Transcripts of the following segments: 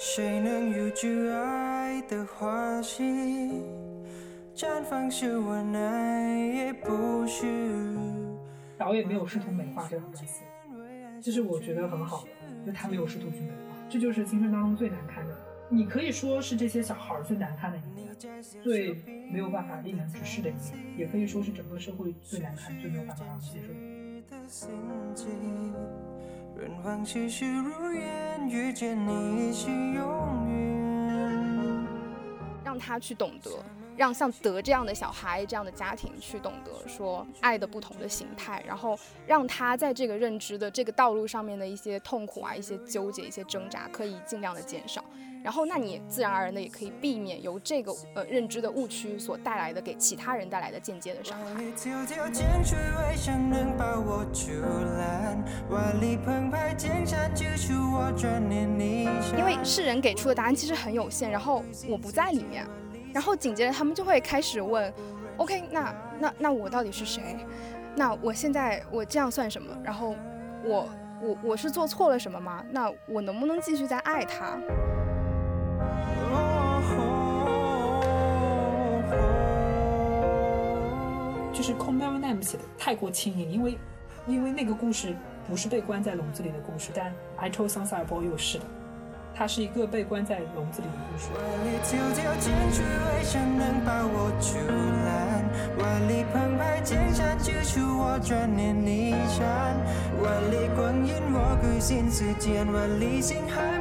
谁能有挚爱的花期？绽放是我爱也不是。导演没有试图美化这场关系，这是我觉得很好的，就他没有试图去美化，这就是青春当中最难看的。你可以说是这些小孩最难看的一面，最没有办法令人直视的一面，也可以说是整个社会最难看、最没有办法让人接受的。润黄栩栩如烟，遇见你是永远。让他去懂得，让像德这样的小孩、这样的家庭去懂得说爱的不同的形态，然后让他在这个认知的这个道路上面的一些痛苦啊、一些纠结、一些挣扎，可以尽量的减少。然后，那你自然而然的也可以避免由这个呃认知的误区所带来的给其他人带来的间接的伤害。因为世人给出的答案其实很有限，然后我不在里面，然后紧接着他们就会开始问，OK，那那那我到底是谁？那我现在我这样算什么？然后我我我是做错了什么吗？那我能不能继续再爱他？就是 c o m e l Nam 写的太过轻盈，因为因为那个故事不是被关在笼子里的故事，但 I told Sunset Boy 又是的，它是一个被关在笼子里的故事。万里迢迢千水万山能把我阻拦，万里澎湃千山救出我转念离山，万里光阴我归心似箭，万里星海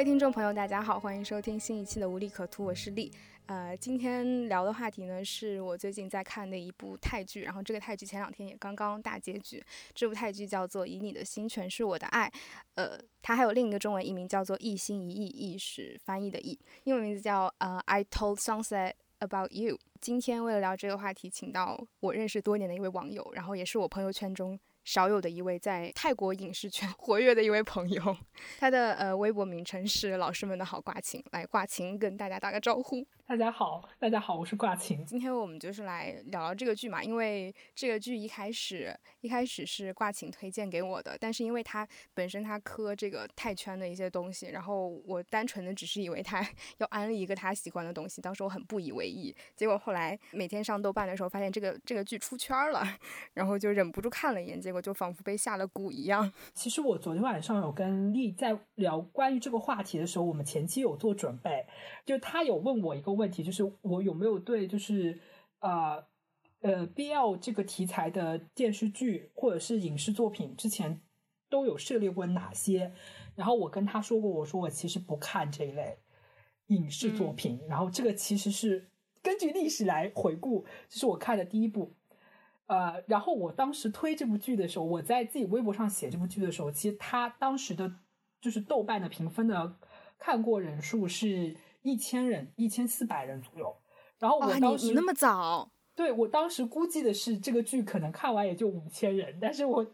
位听众朋友，大家好，欢迎收听新一期的无利可图，我是丽。呃，今天聊的话题呢，是我最近在看的一部泰剧，然后这个泰剧前两天也刚刚大结局。这部泰剧叫做《以你的心诠释我的爱》，呃，它还有另一个中文译名叫做《一心一意》，意是翻译的意，英文名字叫呃 I Told Sunset About You。今天为了聊这个话题，请到我认识多年的一位网友，然后也是我朋友圈中。少有的一位在泰国影视圈 活跃的一位朋友，他的呃微博名称是“老师们的好挂琴”，来挂琴跟大家打个招呼。大家好，大家好，我是挂琴。今天我们就是来聊聊这个剧嘛，因为这个剧一开始一开始是挂琴推荐给我的，但是因为他本身他磕这个泰圈的一些东西，然后我单纯的只是以为他 要安利一个他喜欢的东西，当时我很不以为意，结果后来每天上豆瓣的时候发现这个这个剧出圈了，然后就忍不住看了一眼，结果就仿佛被下了蛊一样。其实我昨天晚上有跟丽在聊关于这个话题的时候，我们前期有做准备，就他有问我一个问题，就是我有没有对就是呃呃 BL 这个题材的电视剧或者是影视作品之前都有涉猎过哪些？然后我跟他说过，我说我其实不看这一类影视作品，然后这个其实是根据历史来回顾，这是我看的第一部。呃，然后我当时推这部剧的时候，我在自己微博上写这部剧的时候，其实他当时的就是豆瓣的评分的看过人数是一千人，一千四百人左右。然后我，你当时你那么早，对我当时估计的是这个剧可能看完也就五千人，但是我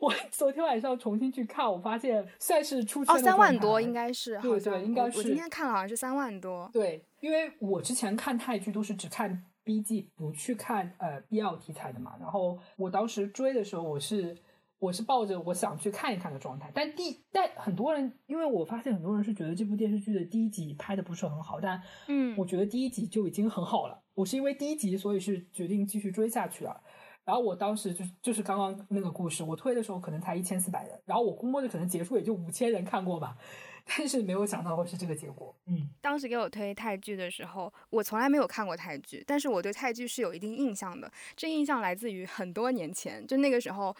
我 昨天晚上重新去看，我发现算是出圈哦，的三万多应该是，对对应该是我我今天看了好像是三万多。对，因为我之前看泰剧都是只看 BG，不去看呃 BL 题材的嘛。然后我当时追的时候，我是我是抱着我想去看一看的状态。但第但很多人，因为我发现很多人是觉得这部电视剧的第一集拍的不是很好，但嗯我觉得第一集就已经很好了。我是因为第一集，所以是决定继续追下去了。然后我当时就就是刚刚那个故事，我推的时候可能才一千四百人，然后我估摸着可能结束也就五千人看过吧，但是没有想到会是这个结果。嗯，当时给我推泰剧的时候，我从来没有看过泰剧，但是我对泰剧是有一定印象的。这印象来自于很多年前，就那个时候，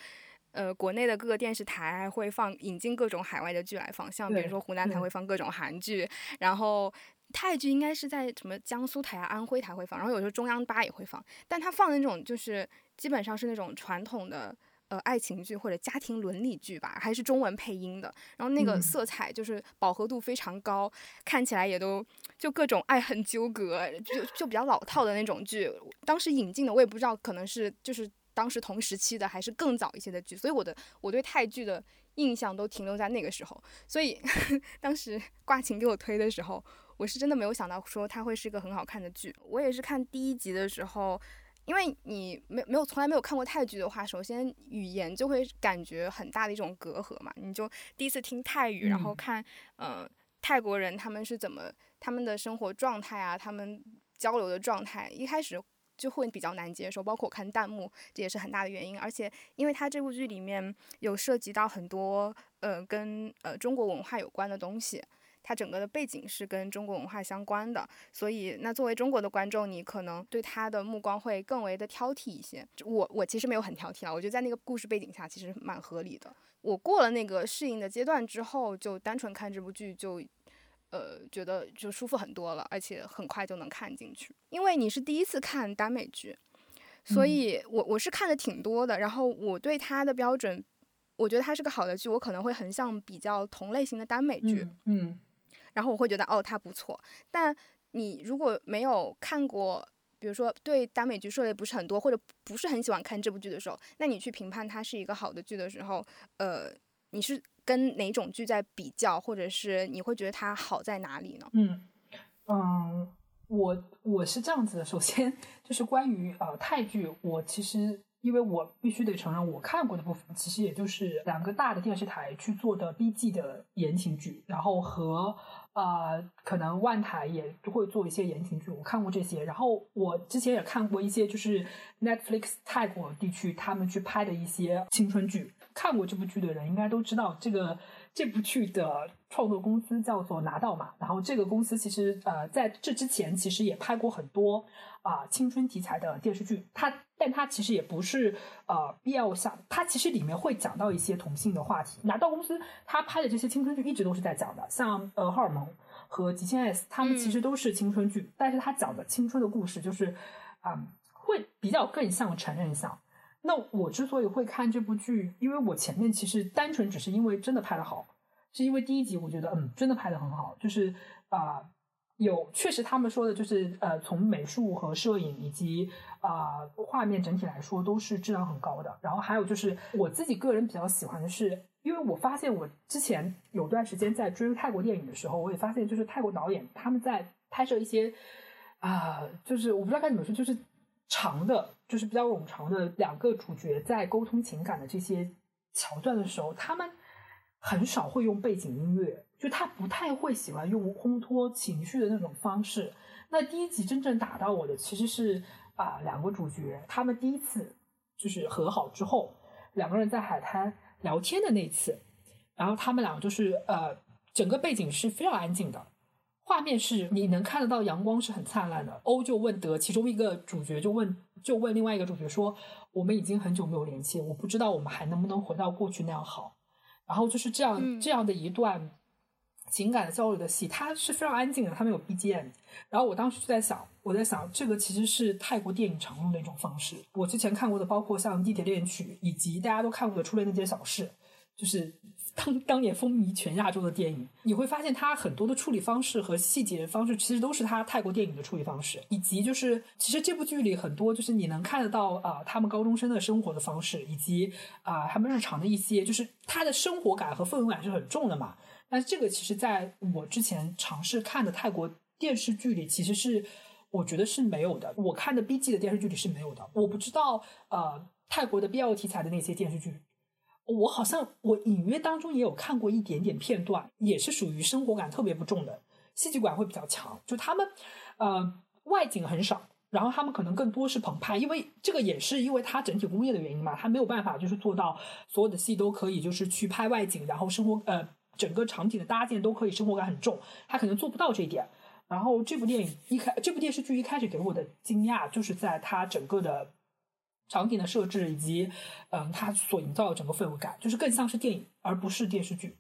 呃，国内的各个电视台还会放引进各种海外的剧来放，像比如说湖南台会放各种韩剧，然后泰剧应该是在什么江苏台啊、安徽台会放，然后有时候中央八也会放，但它放的那种就是基本上是那种传统的。呃爱情剧或者家庭伦理剧吧，还是中文配音的。然后那个嗯色彩就是饱和度非常高，看起来也都就各种爱恨纠葛，就就比较老套的那种剧。当时引进的我也不知道，可能是就是当时同时期的，还是更早一些的剧。所以我的我对泰剧的印象都停留在那个时候。所以 当时挂琴给我推的时候，我是真的没有想到说它会是一个很好看的剧。我也是看第一集的时候。因为你没没有从来没有看过泰剧的话，首先语言就会感觉很大的一种隔阂嘛。你就第一次听泰语，然后嗯看呃泰国人他们是怎么他们的生活状态啊，他们交流的状态，一开始就会比较难接受。包括我看弹幕，这也是很大的原因。而且因为他这部剧里面有涉及到很多呃跟呃中国文化有关的东西。它整个的背景是跟中国文化相关的，所以那作为中国的观众，你可能对他的目光会更为的挑剔一些。我我其实没有很挑剔啊，我觉得在那个故事背景下其实蛮合理的。我过了那个适应的阶段之后，就单纯看这部剧就，呃，觉得就舒服很多了，而且很快就能看进去。因为你是第一次看耽美剧，所以我我是看的挺多的，然后我对它的标准，我觉得它是个好的剧，我可能会横向比较同类型的耽美剧。嗯嗯然后我会觉得哦，它不错。但你如果没有看过，比如说对耽美剧涉猎不是很多，或者不是很喜欢看这部剧的时候，那你去评判它是一个好的剧的时候，呃，你是跟哪种剧在比较，或者是你会觉得它好在哪里呢？嗯嗯，我我是这样子的，首先 就是关于呃泰剧，我其实因为我必须得承认，我看过的部分其实也就是两个大的电视台去做的 BG 的言情剧，然后和呃可能万台也会做一些言情剧，我看过这些。然后我之前也看过一些就是 Netflix 泰国地区他们去拍的一些青春剧，看过这部剧的人应该都知道这个。这部剧的创作公司叫做拿到嘛，然后这个公司其实呃在这之前其实也拍过很多啊、呃青春题材的电视剧，它但它其实也不是呃 BL 向，它其实里面会讲到一些同性的话题。拿到公司它拍的这些青春剧一直都是在讲的，像呃荷尔蒙和极限 S，他们其实都是青春剧，但是它讲的青春的故事就是啊、嗯会比较更像成人向。那我之所以会看这部剧，因为我前面其实单纯只是因为真的拍的好，是因为第一集我觉得嗯真的拍的很好，就是啊、有确实他们说的就是呃从美术和摄影以及啊、画面整体来说都是质量很高的。然后还有就是我自己个人比较喜欢的是，因为我发现我之前有段时间在追泰国电影的时候，我也发现就是泰国导演他们在拍摄一些啊、就是我不知道该怎么说，就是长的，就是比较冗长的两个主角在沟通情感的这些桥段的时候，他们很少会用背景音乐，就他不太会喜欢用烘托情绪的那种方式。那第一集真正打到我的其实是啊、两个主角他们第一次就是和好之后，两个人在海滩聊天的那次，然后他们俩就是呃，整个背景是非常安静的，画面是你能看得到阳光是很灿烂的。欧就问德，其中一个主角就问就问另外一个主角说：“我们已经很久没有联系，我不知道我们还能不能回到过去那样好。”然后就是这样、嗯这样的一段情感的交流的戏，它是非常安静的，它没有 BGM。然后我当时就在想，我在想这个其实是泰国电影常用的一种方式。我之前看过的，包括像《地铁恋曲》，以及大家都看过的《初恋那件小事》，就是当当年风靡全亚洲的电影，你会发现它很多的处理方式和细节方式，其实都是它泰国电影的处理方式，以及就是其实这部剧里很多就是你能看得到啊、他们高中生的生活的方式，以及啊、他们日常的一些就是他的生活感和氛围感是很重的嘛。但是这个其实在我之前尝试看的泰国电视剧里，其实是我觉得是没有的。我看的 B G 的电视剧里是没有的。我不知道呃泰国的 BL 题材的那些电视剧，我好像我隐约当中也有看过一点点片段，也是属于生活感特别不重的，戏剧感会比较强。就他们呃外景很少。然后他们可能更多是棚拍，因为这个也是因为它整体工业的原因嘛，它没有办法就是做到所有的戏都可以就是去拍外景，然后生活呃整个场景的搭建都可以生活感很重，它可能做不到这一点。然后这部电影一开，这部电视剧一开始给我的惊讶就是在它整个的场景的设置以及嗯它所营造的整个氛围感，就是更像是电影而不是电视剧，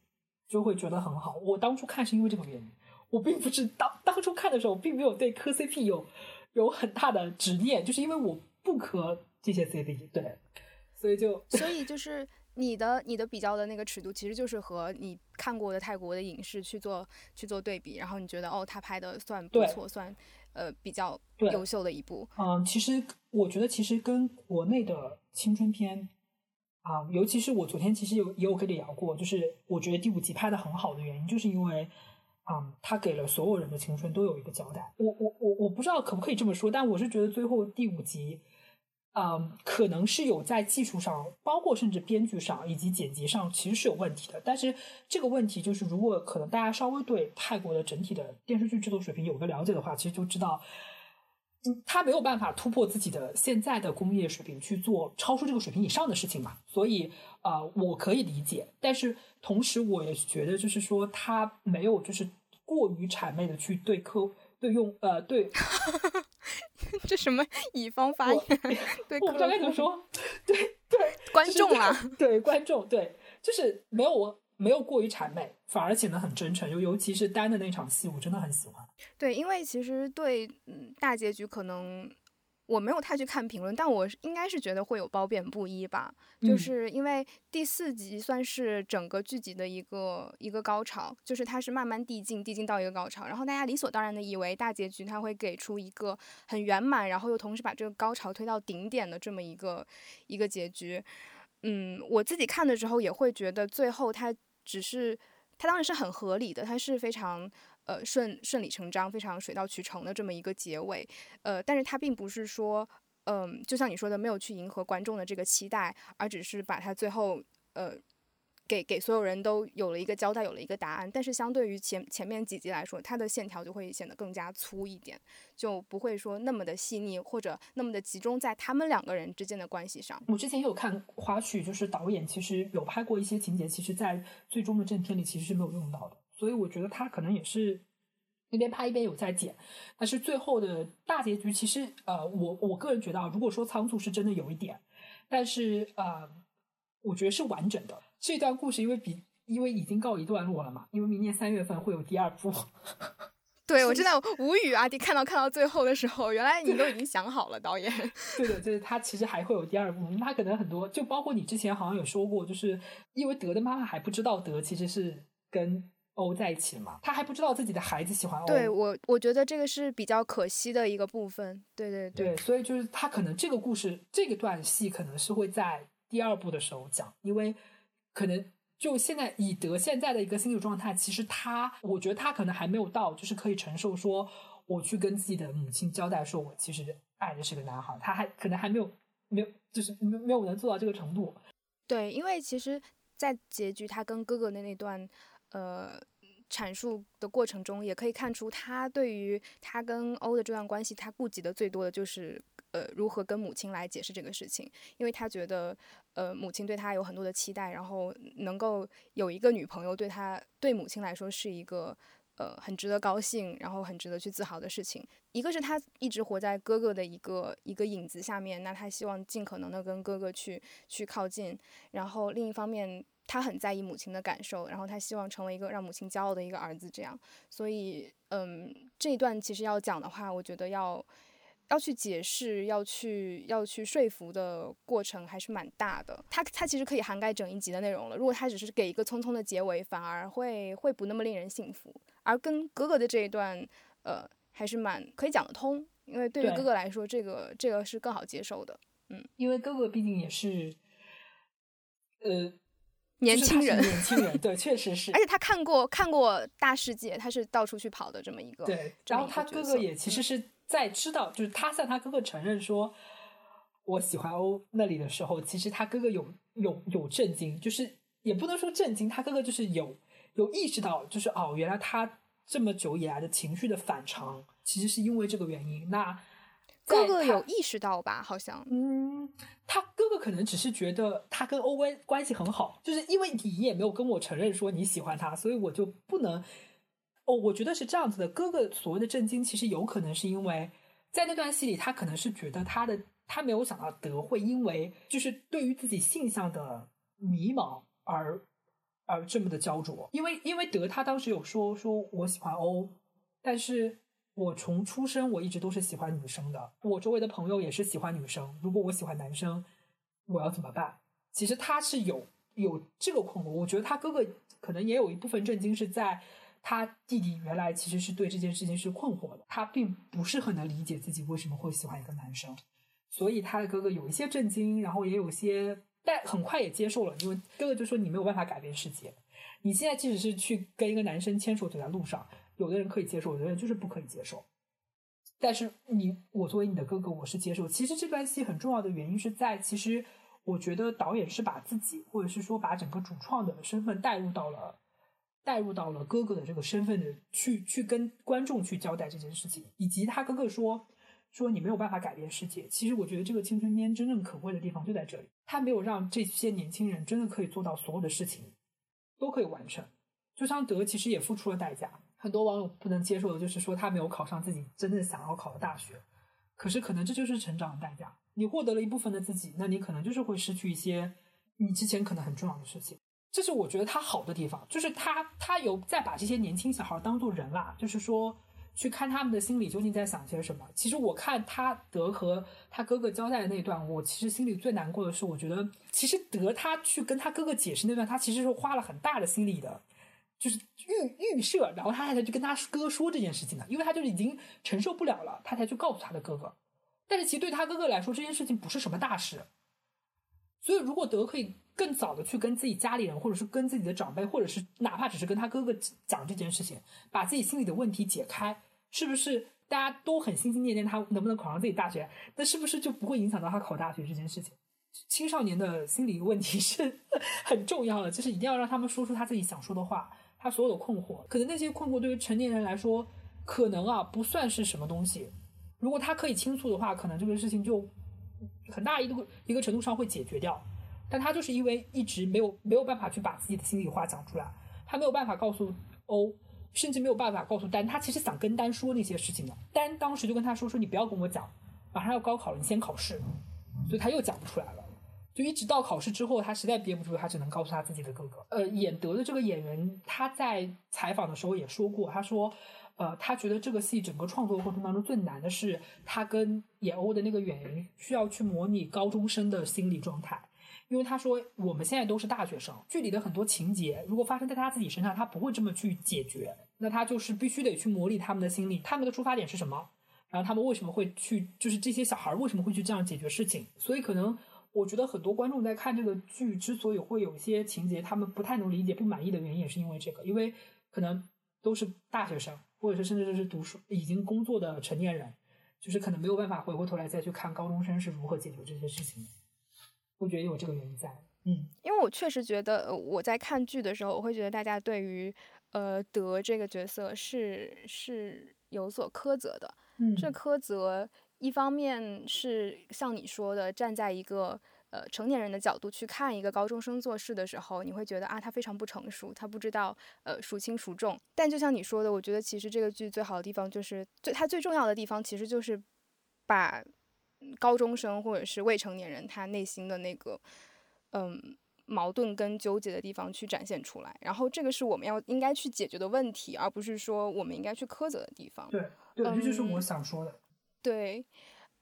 就会觉得很好。我当初看是因为这个原因，我并不是当当初看的时候，并没有对磕 CP 有有很大的执念，就是因为我不磕这些 CP，对。所以就所以就是你的你的比较的那个尺度，其实就是和你看过的泰国的影视去做去做对比，然后你觉得哦，他拍的算不错，算呃比较优秀的一部。嗯，其实我觉得其实跟国内的青春片啊、尤其是我昨天其实有也有跟你聊过，就是我觉得第五集拍的很好的原因，就是因为。嗯，他给了所有人的青春都有一个交代。我我我我不知道可不可以这么说，但我是觉得最后第五集，嗯，可能是有在技术上，包括甚至编剧上以及剪辑上，其实是有问题的。但是这个问题就是，如果可能大家稍微对泰国的整体的电视剧制作水平有个了解的话，其实就知道，嗯，他没有办法突破自己的现在的工业水平去做超出这个水平以上的事情嘛。所以，呃，我可以理解，但是同时我也觉得，就是说他没有就是过于谄媚的去对客对用呃对 这什么乙方发言我 对我不知道该怎么说，对对，观众啦？对观众，对，就是没有没有过于谄媚，反而显得很真诚。尤尤其是丹的那场戏，我真的很喜欢。对，因为其实对嗯大结局可能我没有太去看评论，但我应该是觉得会有褒贬不一吧。就嗯是因为第四集算是整个剧集的一个一个高潮，就是它是慢慢递进，递进到一个高潮，然后大家理所当然的以为大结局它会给出一个很圆满，然后又同时把这个高潮推到顶点的这么一个一个结局。嗯，我自己看的时候也会觉得最后它只是，它当然是很合理的，它是非常呃顺顺理成章、非常水到渠成的这么一个结尾，呃，但是它并不是说，嗯、就像你说的，没有去迎合观众的这个期待，而只是把它最后呃。给给所有人都有了一个交代，有了一个答案，但是相对于前前面几集来说，它的线条就会显得更加粗一点，就不会说那么的细腻，或者那么的集中在他们两个人之间的关系上。我之前也有看花絮，就是导演其实有拍过一些情节，其实在最终的正片里其实是没有用到的，所以我觉得他可能也是一边拍一边有在剪，但是最后的大结局其实呃，我我个人觉得啊，如果说仓促是真的有一点，但是呃，我觉得是完整的。这段故事因为比因为已经告一段落了嘛，因为明年三月份会有第二部。对我真的无语啊！你看到看到最后的时候，原来你都已经想好了，导演。对的，就是他其实还会有第二部，他可能很多，就包括你之前好像有说过，就是因为德的妈妈还不知道德其实是跟欧在一起嘛，他还不知道自己的孩子喜欢欧。对我，我觉得这个是比较可惜的一个部分。对对对，所以就是他可能这个故事这个段戏可能是会在第二部的时候讲，因为可能就现在以德现在的一个心理状态，其实他我觉得他可能还没有到，就是可以承受说我去跟自己的母亲交代，说我其实爱的是个男孩，他还可能还没有没有就是没没有能做到这个程度。对，因为其实，在结局他跟哥哥的那段呃阐述的过程中，也可以看出他对于他跟欧的这段关系，他顾及的最多的就是呃如何跟母亲来解释这个事情，因为他觉得呃母亲对他有很多的期待，然后能够有一个女朋友对他对母亲来说是一个。呃，很值得高兴，然后很值得去自豪的事情。一个是他一直活在哥哥的一个一个影子下面，那他希望尽可能的跟哥哥去去靠近。然后另一方面，他很在意母亲的感受，然后他希望成为一个让母亲骄傲的一个儿子。这样，所以，嗯，这一段其实要讲的话，我觉得要要去解释，要去要去说服的过程还是蛮大的。他他其实可以涵盖整一集的内容了。如果他只是给一个匆匆的结尾，反而会会不那么令人信服。而跟哥哥的这一段，呃，还是蛮可以讲得通，因为对于哥哥来说，这个这个是更好接受的。嗯因为哥哥毕竟也是，呃，年轻人，年轻人，对，确实是而。且他看过看过大世界，他是到处去跑的这么一个。对，然后他哥哥也其实是在知道，就是他向他哥哥承认说我喜欢欧那里的时候，其实他哥哥有有有震惊，就是也不能说震惊，他哥哥就是有有意识到，就是哦，原来他这么久以来的情绪的反常，其实是因为这个原因。那哥哥有意识到吧？好像嗯，他哥哥可能只是觉得他跟欧文关系很好，就是因为你也没有跟我承认说你喜欢他，所以我就不能。哦，我觉得是这样子的。哥哥所谓的震惊，其实有可能是因为在那段戏里，他可能是觉得他的他没有想到德会因为就是对于自己性向的迷茫而而这么的焦灼，因为因为德他当时有说说我喜欢欧，但是我从出生我一直都是喜欢女生的，我周围的朋友也是喜欢女生。如果我喜欢男生，我要怎么办？其实他是有有这个困惑，我觉得他哥哥可能也有一部分震惊是在他弟弟原来其实是对这件事情是困惑的，他并不是很能理解自己为什么会喜欢一个男生，所以他的哥哥有一些震惊，然后也有些，但很快也接受了，因为哥哥就说你没有办法改变世界，你现在即使是去跟一个男生牵手走在路上，有的人可以接受，有的人就是不可以接受。但是你，我作为你的哥哥，我是接受。其实这段戏很重要的原因是在，其实我觉得导演是把自己，或者是说把整个主创的身份带入到了，带入到了哥哥的这个身份的去去跟观众去交代这件事情，以及他哥哥说说你没有办法改变世界。其实我觉得这个青春片真正可贵的地方就在这里，他没有让这些年轻人真的可以做到所有的事情都可以完成。就像德其实也付出了代价。很多网友不能接受的就是说他没有考上自己真正想要考的大学，可是可能这就是成长的代价。你获得了一部分的自己，那你可能就是会失去一些你之前可能很重要的事情。这是我觉得他好的地方，就是他他有在把这些年轻小孩当做人啦，就是说去看他们的心里究竟在想些什么。其实我看他德和他哥哥交代的那段，我其实心里最难过的是，我觉得其实德他去跟他哥哥解释那段，他其实是花了很大的心理的。就是预预设，然后他才去跟他哥说这件事情的，因为他就已经承受不了了，他才去告诉他的哥哥。但是其实对他哥哥来说，这件事情不是什么大事。所以如果德可以更早的去跟自己家里人，或者是跟自己的长辈，或者是哪怕只是跟他哥哥讲这件事情，把自己心里的问题解开，是不是大家都很心心念念他能不能考上自己大学？那是不是就不会影响到他考大学这件事情？青少年的心理问题是 很重要的，就是一定要让他们说出他自己想说的话。他所有的困惑，可能那些困惑对于成年人来说，可能啊不算是什么东西。如果他可以倾诉的话，可能这个事情就很大一个一个程度上会解决掉。但他就是因为一直没有没有办法去把自己的心里话讲出来，他没有办法告诉欧，甚至没有办法告诉丹。他其实想跟丹说那些事情的，丹当时就跟他说：“说你不要跟我讲，马上要高考了，你先考试。”所以他又讲不出来了。就一直到考试之后，他实在憋不住，他只能告诉他自己的哥哥。呃，演德的这个演员，他在采访的时候也说过，他说，呃，他觉得这个戏整个创作过程当中最难的是他跟演欧的那个演员需要去模拟高中生的心理状态，因为他说我们现在都是大学生，剧里的很多情节如果发生在他自己身上，他不会这么去解决，那他就是必须得去模拟他们的心理，他们的出发点是什么，然后他们为什么会去，就是这些小孩为什么会去这样解决事情，所以可能。我觉得很多观众在看这个剧之所以会有一些情节他们不太能理解、不满意的原因，也是因为这个，因为可能都是大学生，或者是甚至就是读书已经工作的成年人，就是可能没有办法回过头来再去看高中生是如何解决这些事情的。我觉得有这个原因在，嗯，因为我确实觉得我在看剧的时候，我会觉得大家对于呃德这个角色是是有所苛责的，嗯，这苛责。一方面是像你说的，站在一个呃成年人的角度去看一个高中生做事的时候，你会觉得啊，他非常不成熟，他不知道呃孰轻孰重。但就像你说的，我觉得其实这个剧最好的地方就是最它最重要的地方，其实就是把高中生或者是未成年人他内心的那个嗯矛盾跟纠结的地方去展现出来。然后这个是我们要应该去解决的问题，而不是说我们应该去苛责的地方。对，对，这就是我想说的。对，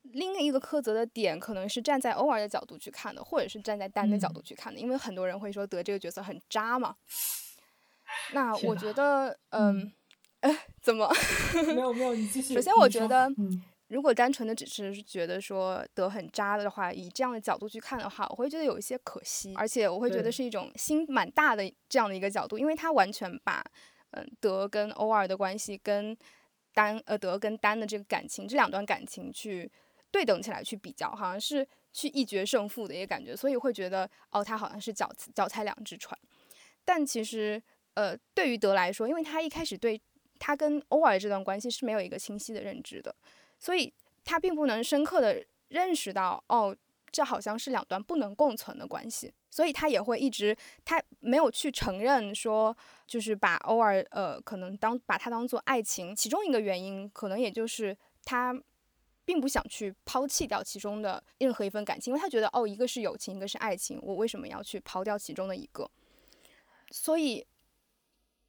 另一个苛责的点可能是站在欧尔的角度去看的，或者是站在单的角度去看的，因为很多人会说德这个角色很渣嘛。那我觉得，嗯，哎，怎么？没有没有，你继 续。首先，我觉得，如果单纯的只是觉得说德很渣的话，以这样的角度去看的话，我会觉得有一些可惜，而且我会觉得是一种心蛮大的这样的一个角度，因为他完全把嗯德跟欧尔的关系跟。丹呃德跟丹的这个感情，这两段感情去对等起来去比较，好像是去一决胜负的一个感觉，所以会觉得哦，他好像是脚脚踩两只船。但其实呃，对于德来说，因为他一开始对他跟欧尔这段关系是没有一个清晰的认知的，所以他并不能深刻的认识到哦。这好像是两段不能共存的关系，所以他也会一直，他没有去承认说，就是把偶尔呃，可能当把它当做爱情，其中一个原因可能也就是他并不想去抛弃掉其中的任何一份感情，因为他觉得哦，一个是友情，一个是爱情，我为什么要去抛掉其中的一个？所以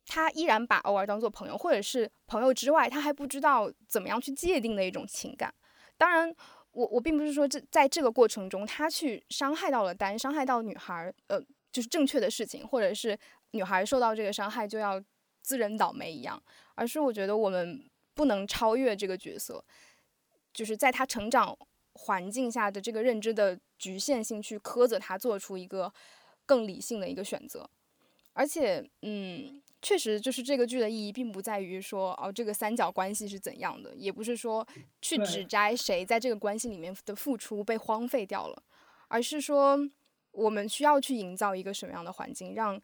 他依然把偶尔当做朋友，或者是朋友之外，他还不知道怎么样去界定的一种情感。当然。我我并不是说这在这个过程中他去伤害到了丹，伤害到女孩，呃，就是正确的事情，或者是女孩受到这个伤害就要自认倒霉一样，而是我觉得我们不能超越这个角色，就是在他成长环境下的这个认知的局限性去苛责他做出一个更理性的一个选择，而且，嗯。确实，就是这个剧的意义，并不在于说哦，这个三角关系是怎样的，也不是说去指摘谁在这个关系里面的付出被荒废掉了，而是说我们需要去营造一个什么样的环境，让，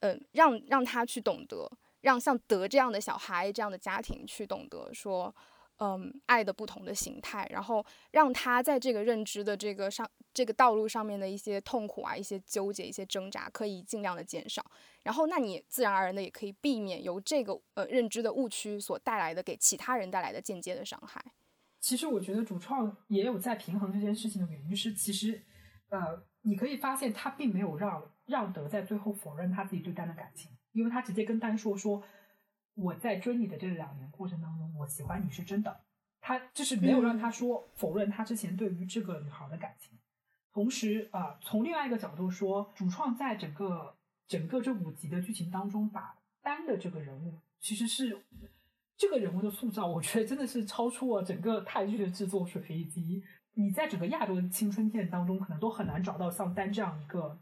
呃，让让他去懂得，让像德这样的小孩这样的家庭去懂得说。嗯，爱的不同的形态，然后让他在这个认知的这个上这个道路上面的一些痛苦啊、一些纠结、一些挣扎，可以尽量的减少。然后，那你自然而然的也可以避免由这个呃认知的误区所带来的给其他人带来的间接的伤害。其实，我觉得主创也有在平衡这件事情的原因，是其实呃，你可以发现他并没有让让德在最后否认他自己对丹的感情，因为他直接跟丹说说。我在追你的这两年过程当中，我喜欢你是真的。他就是没有让他说否认他之前对于这个女孩的感情。同时啊，从另外一个角度说，主创在整个整个这五集的剧情当中，把丹的这个人物其实是这个人物的塑造，我觉得真的是超出了整个泰剧的制作水平，以及你在整个亚洲的青春片当中，可能都很难找到像丹这样一个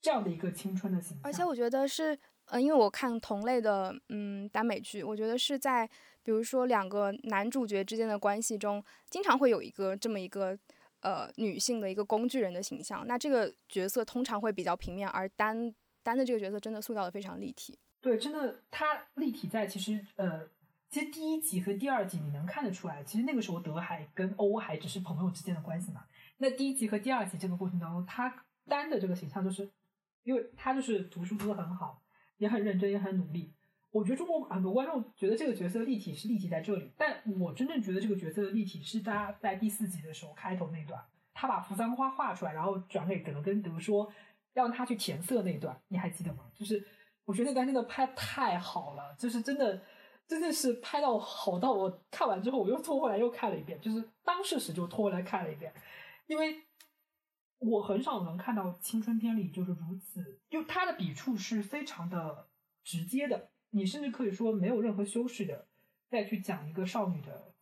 这样的一个青春的形象。而且我觉得是。嗯，因为我看同类的嗯耽美剧，我觉得是在比如说两个男主角之间的关系中，经常会有一个这么一个呃女性的一个工具人的形象。那这个角色通常会比较平面，而单单的这个角色真的塑造的非常立体。对，真的，他立体在其实呃，其实第一集和第二集你能看得出来，其实那个时候德海跟欧海只是朋友之间的关系嘛。那第一集和第二集这个过程当中，他单的这个形象就是，因为他就是读书读的很好。也很认真，也很努力。我觉得中国很多观众觉得这个角色立体是立体在这里，但我真正觉得这个角色的立体是他在第四集的时候开头那段，他把扶桑花画出来，然后转给德，跟德说让他去填色那段，你还记得吗？就是我觉得那段真的拍太好了，就是真的真的是拍到好到我看完之后我又拖回来又看了一遍，就是当事时就拖回来看了一遍，因为。我很少能看到青春片里就是如此，就他的笔触是非常的直接的，你甚至可以说没有任何修饰的再去讲一个少女的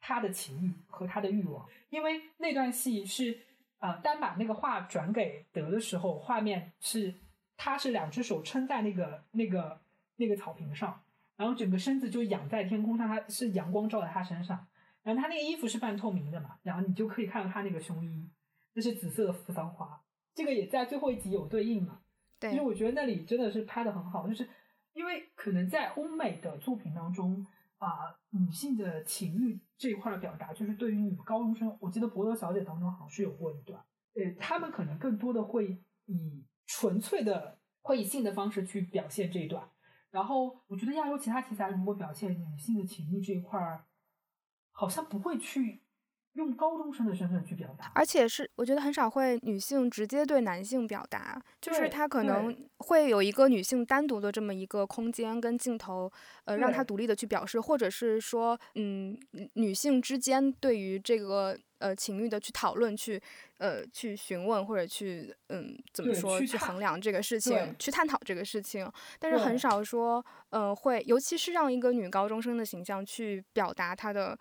她的情欲和她的欲望。因为那段戏是呃，单把那个画转给德的时候，画面是他是两只手撑在那个那个那个草坪上，然后整个身子就仰在天空上，他是阳光照在他身上，然后他那个衣服是半透明的嘛，然后你就可以看到他那个胸衣。这是紫色的扶桑花，这个也在最后一集有对应嘛？对，因为我觉得那里真的是拍的很好，就是因为可能在欧美的作品当中啊，女性的情欲这一块的表达，就是对于女高中生，我记得《博德小姐》当中好像是有过一段，呃，他们可能更多的会以纯粹的会以性的方式去表现这一段，然后我觉得亚洲其他题材如果表现女性的情欲这一块儿，好像不会去。用高中生的身份去表达，而且是我觉得很少会女性直接对男性表达，就是她可能会有一个女性单独的这么一个空间跟镜头，呃，让她独立的去表示，或者是说，嗯，女性之间对于这个呃情欲的去讨论，去呃去询问或者去嗯怎么说去衡量这个事情，去探讨这个事情，但是很少说，呃，会尤其是让一个女高中生的形象去表达她的。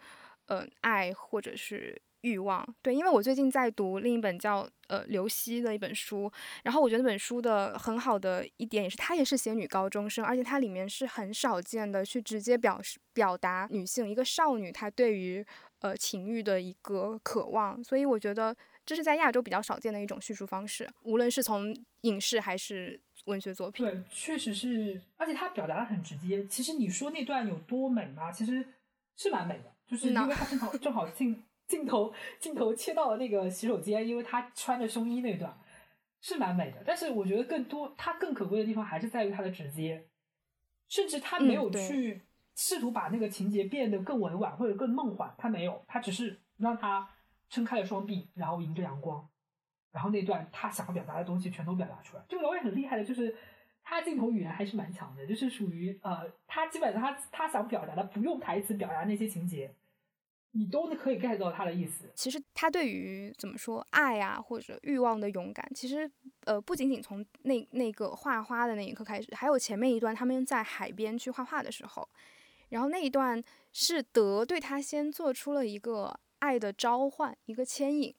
呃，爱或者是欲望，对，因为我最近在读另一本叫呃刘希的一本书，然后我觉得那本书的很好的一点也是，它也是写女高中生，而且它里面是很少见的去直接表示表达女性一个少女她对于呃情欲的一个渴望，所以我觉得这是在亚洲比较少见的一种叙述方式，无论是从影视还是文学作品。对，确实是，而且它表达的很直接。其实你说那段有多美吗？其实是蛮美的。就是因为他正好正好镜镜头镜头切到了那个洗手间，因为他穿着胸衣那段是蛮美的。但是我觉得更多他更可贵的地方还是在于他的直接，甚至他没有去试图把那个情节变得更委婉或者更梦幻，他没有，他只是让他撑开了双臂，然后迎着阳光，然后那段他想要表达的东西全都表达出来。这个导演很厉害的，就是。他镜头语言还是蛮强的，就是属于呃，他基本上他他想表达的不用台词表达那些情节，你都可以 get 到他的意思。其实他对于怎么说爱啊或者欲望的勇敢，其实呃不仅仅从那那个画花的那一刻开始，还有前面一段他们在海边去画画的时候，然后那一段是德对他先做出了一个爱的召唤，一个牵引。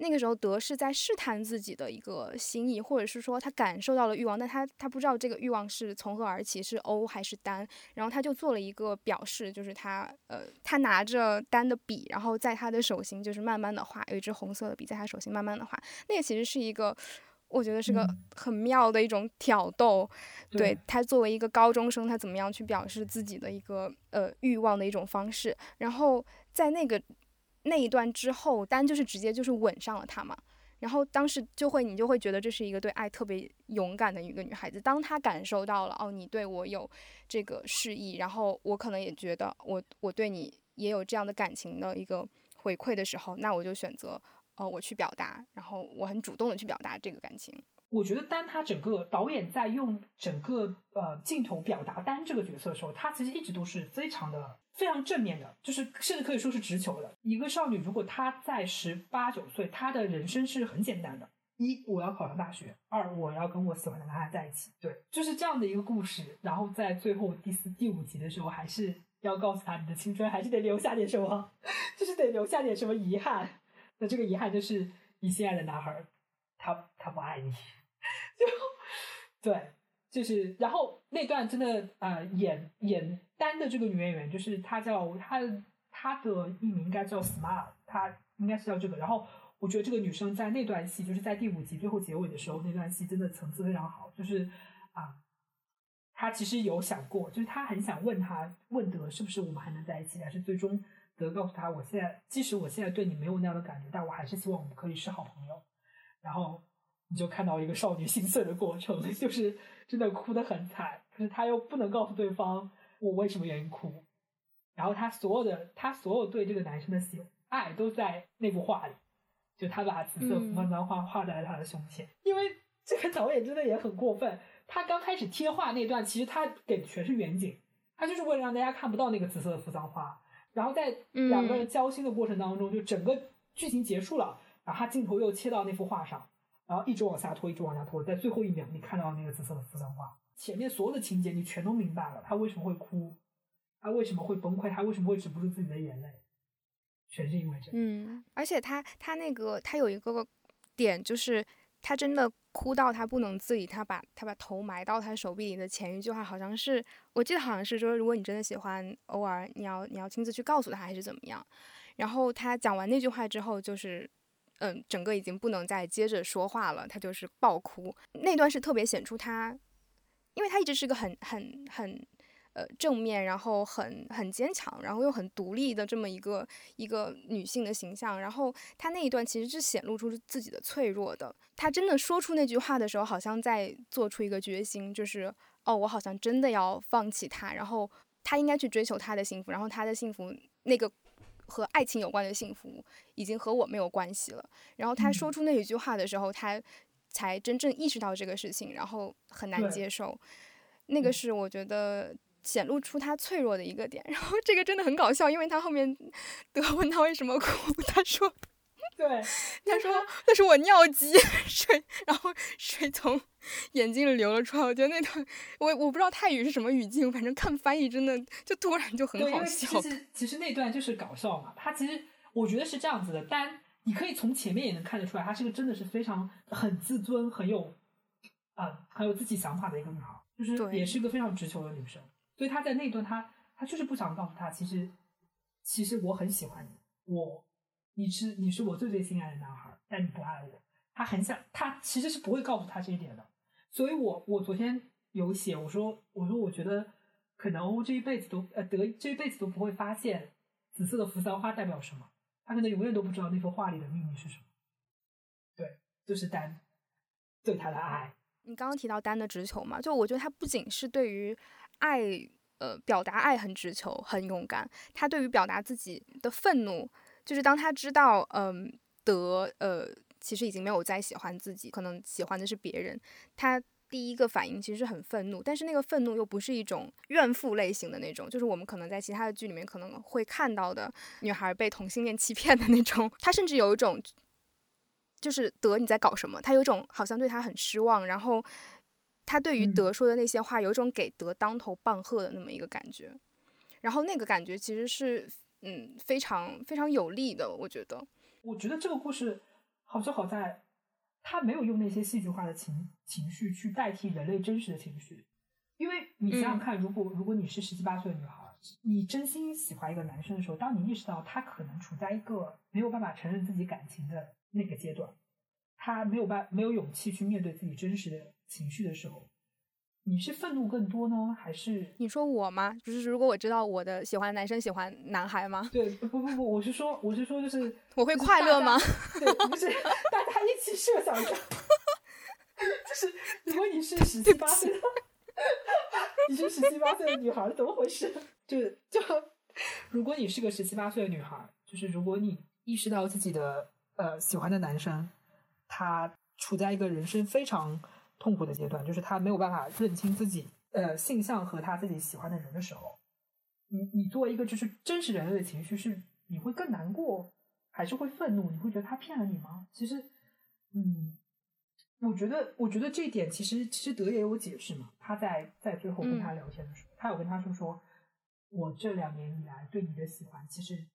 那个时候，德是在试探自己的一个心意，或者是说他感受到了欲望，但他他不知道这个欲望是从何而起，是欧还是丹，然后他就做了一个表示，就是他呃，他拿着丹的笔，然后在他的手心就是慢慢的画，有一支红色的笔在他手心慢慢的画，那个其实是一个，我觉得是个很妙的一种挑逗，对。他作为一个高中生，他怎么样去表示自己的一个呃欲望的一种方式，然后在那个。那一段之后，丹就是直接就是吻上了他嘛，然后当时就会你就会觉得这是一个对爱特别勇敢的一个女孩子。当她感受到了哦，你对我有这个示意，然后我可能也觉得我我对你也有这样的感情的一个回馈的时候，那我就选择哦我去表达，然后我很主动的去表达这个感情。我觉得当他整个导演在用整个呃镜头表达丹这个角色的时候，他其实一直都是非常的。非常正面的，就是甚至可以说是直球的一个少女。如果她在十八九岁，她的人生是很简单的：一，我要考上大学；二，我要跟我喜欢的男孩在一起。对，就是这样的一个故事。然后在最后第四、第五集的时候，还是要告诉他，你的青春还是得留下点什么，就是得留下点什么遗憾。那这个遗憾就是你心爱的男孩，他他不爱你。就 对。就是，然后那段真的，呃，演演丹的这个女演员，就是她叫她她的艺名应该叫 Smile，她应该是叫这个。然后我觉得这个女生在那段戏，就是在第五集最后结尾的时候，那段戏真的层次非常好。就是啊，她其实有想过，就是她很想问他问德是不是我们还能在一起，但是最终德告诉他，我现在即使我现在对你没有那样的感觉，但我还是希望我们可以是好朋友。然后。你就看到一个少女心碎的过程，就是真的哭得很惨，可是她又不能告诉对方我为什么原因哭，然后她所有的她所有对这个男生的喜爱都在那幅画里，就他把紫色福曼画画在了他的胸前，因为这个导演真的也很过分，他刚开始贴画那段其实他给的全是远景，他就是为了让大家看不到那个紫色的扶桑花，然后在两个人交心的过程当中，就整个剧情结束了，然后他镜头又切到那幅画上。然后一直往下拖，一直往下拖，在最后一秒，你看到那个紫色的扶桑花，前面所有的情节你全都明白了，他为什么会哭，他为什么会崩溃，他为什么会止不住自己的眼泪，全是因为这。嗯，而且他他那个他有一个点，就是他真的哭到他不能自理，他把他把头埋到他手臂里的前一句话，好像是我记得好像是说，如果你真的喜欢偶尔，你要你要亲自去告诉他，还是怎么样。然后他讲完那句话之后，就是。嗯，整个已经不能再接着说话了，他就是爆哭。那段是特别显出他，因为他一直是个很很很呃正面，然后很很坚强，然后又很独立的这么一个一个女性的形象。然后他那一段其实是显露出自己的脆弱的。他真的说出那句话的时候，好像在做出一个决心，就是哦，我好像真的要放弃他，然后他应该去追求他的幸福，然后他的幸福那个。和爱情有关的幸福已经和我没有关系了。然后他说出那一句话的时候，他才真正意识到这个事情，然后很难接受。那个是我觉得显露出他脆弱的一个点。然后这个真的很搞笑，因为他后面 得问他为什么哭，他说。对，他说 那是我尿急，水，然后水从眼睛里流了出来。我觉得那段，我我不知道泰语是什么语境，反正看翻译真的就突然就很好笑。其实其实那段就是搞笑嘛，他其实我觉得是这样子的，但你可以从前面也能看得出来，她是个真的是非常很自尊、很有啊很有自己想法的一个女孩，就是也是一个非常直球的女生。所以她在那段，她她就是不想告诉他，其实其实我很喜欢你，我。你是你是我最最心爱的男孩，但你不爱我。他很想，他其实是不会告诉他这一点的。所以，我我昨天有写，我说我说我觉得可能欧这一辈子都呃德这一辈子都不会发现紫色的扶桑花代表什么，他可能永远都不知道那幅画里的秘密是什么。对，就是丹对他的爱。你刚刚提到丹的直球嘛，就我觉得他不仅是对于爱呃表达爱很直球很勇敢，他对于表达自己的愤怒。就是当他知道，嗯，德，呃，其实已经没有再喜欢自己，可能喜欢的是别人，他第一个反应其实是很愤怒，但是那个愤怒又不是一种怨妇类型的那种，就是我们可能在其他的剧里面可能会看到的女孩被同性恋欺骗的那种。他甚至有一种，就是德你在搞什么？他有一种好像对他很失望，然后他对于德说的那些话有一种给德当头棒喝的那么一个感觉，然后那个感觉其实是嗯非常非常有力的，我觉得。我觉得这个故事好就好在。他没有用那些戏剧化的情情绪去代替人类真实的情绪，因为你想想看，如果如果你是十七八岁的女孩，你真心喜欢一个男生的时候，当你意识到他可能处在一个没有办法承认自己感情的那个阶段，他没有办没有勇气去面对自己真实的情绪的时候。你是愤怒更多呢，还是你说我吗？就是如果我知道我的喜欢男生喜欢男孩吗？对，不不不，我是说，我是说，就是我会快乐吗？对，不是，大家一起设想一下，就是如果你是 十七八岁的，你是十七八岁的女孩，怎么回事？就就如果你是个十七八岁的女孩，就是如果你意识到自己的呃喜欢的男生，他处在一个人生非常。痛苦的阶段，就是他没有办法认清自己呃性向和他自己喜欢的人的时候，你你作为一个就是真实人类的情绪是你会更难过，还是会愤怒？你会觉得他骗了你吗？其实，嗯，我觉得我觉得这一点其实其实德也有解释嘛。他在在最后跟他聊天的时候，他有跟他说说，我这两年以来对你的喜欢其实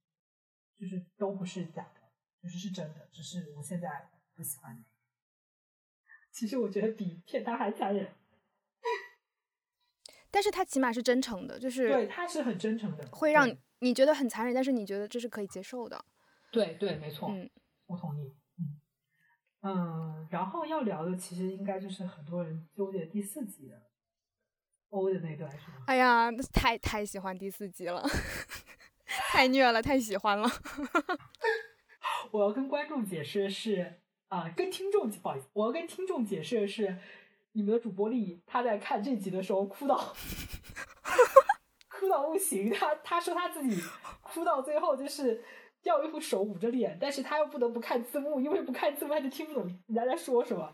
就是都不是假的，就是是真的，只是我现在不喜欢你。其实我觉得比骗他还残忍，但是他起码是真诚的，就是对他是很真诚的，会让你觉得很残忍，但是你觉得这是可以接受的。对对，没错，嗯，我同意，嗯嗯，然后要聊的其实应该就是很多人纠结第四集的欧的那段，是吗？哎呀，太太喜欢第四集了，太虐了，太喜欢了。我要跟观众解释是。啊，跟听众不好意思，我要跟听众解释的是，你们的主播丽，她在看这集的时候哭到，哭到不行。她她说她自己哭到最后就是。要一副手捂着脸，但是她又不得不看字幕，因为不看字幕她就听不懂人家在说什么。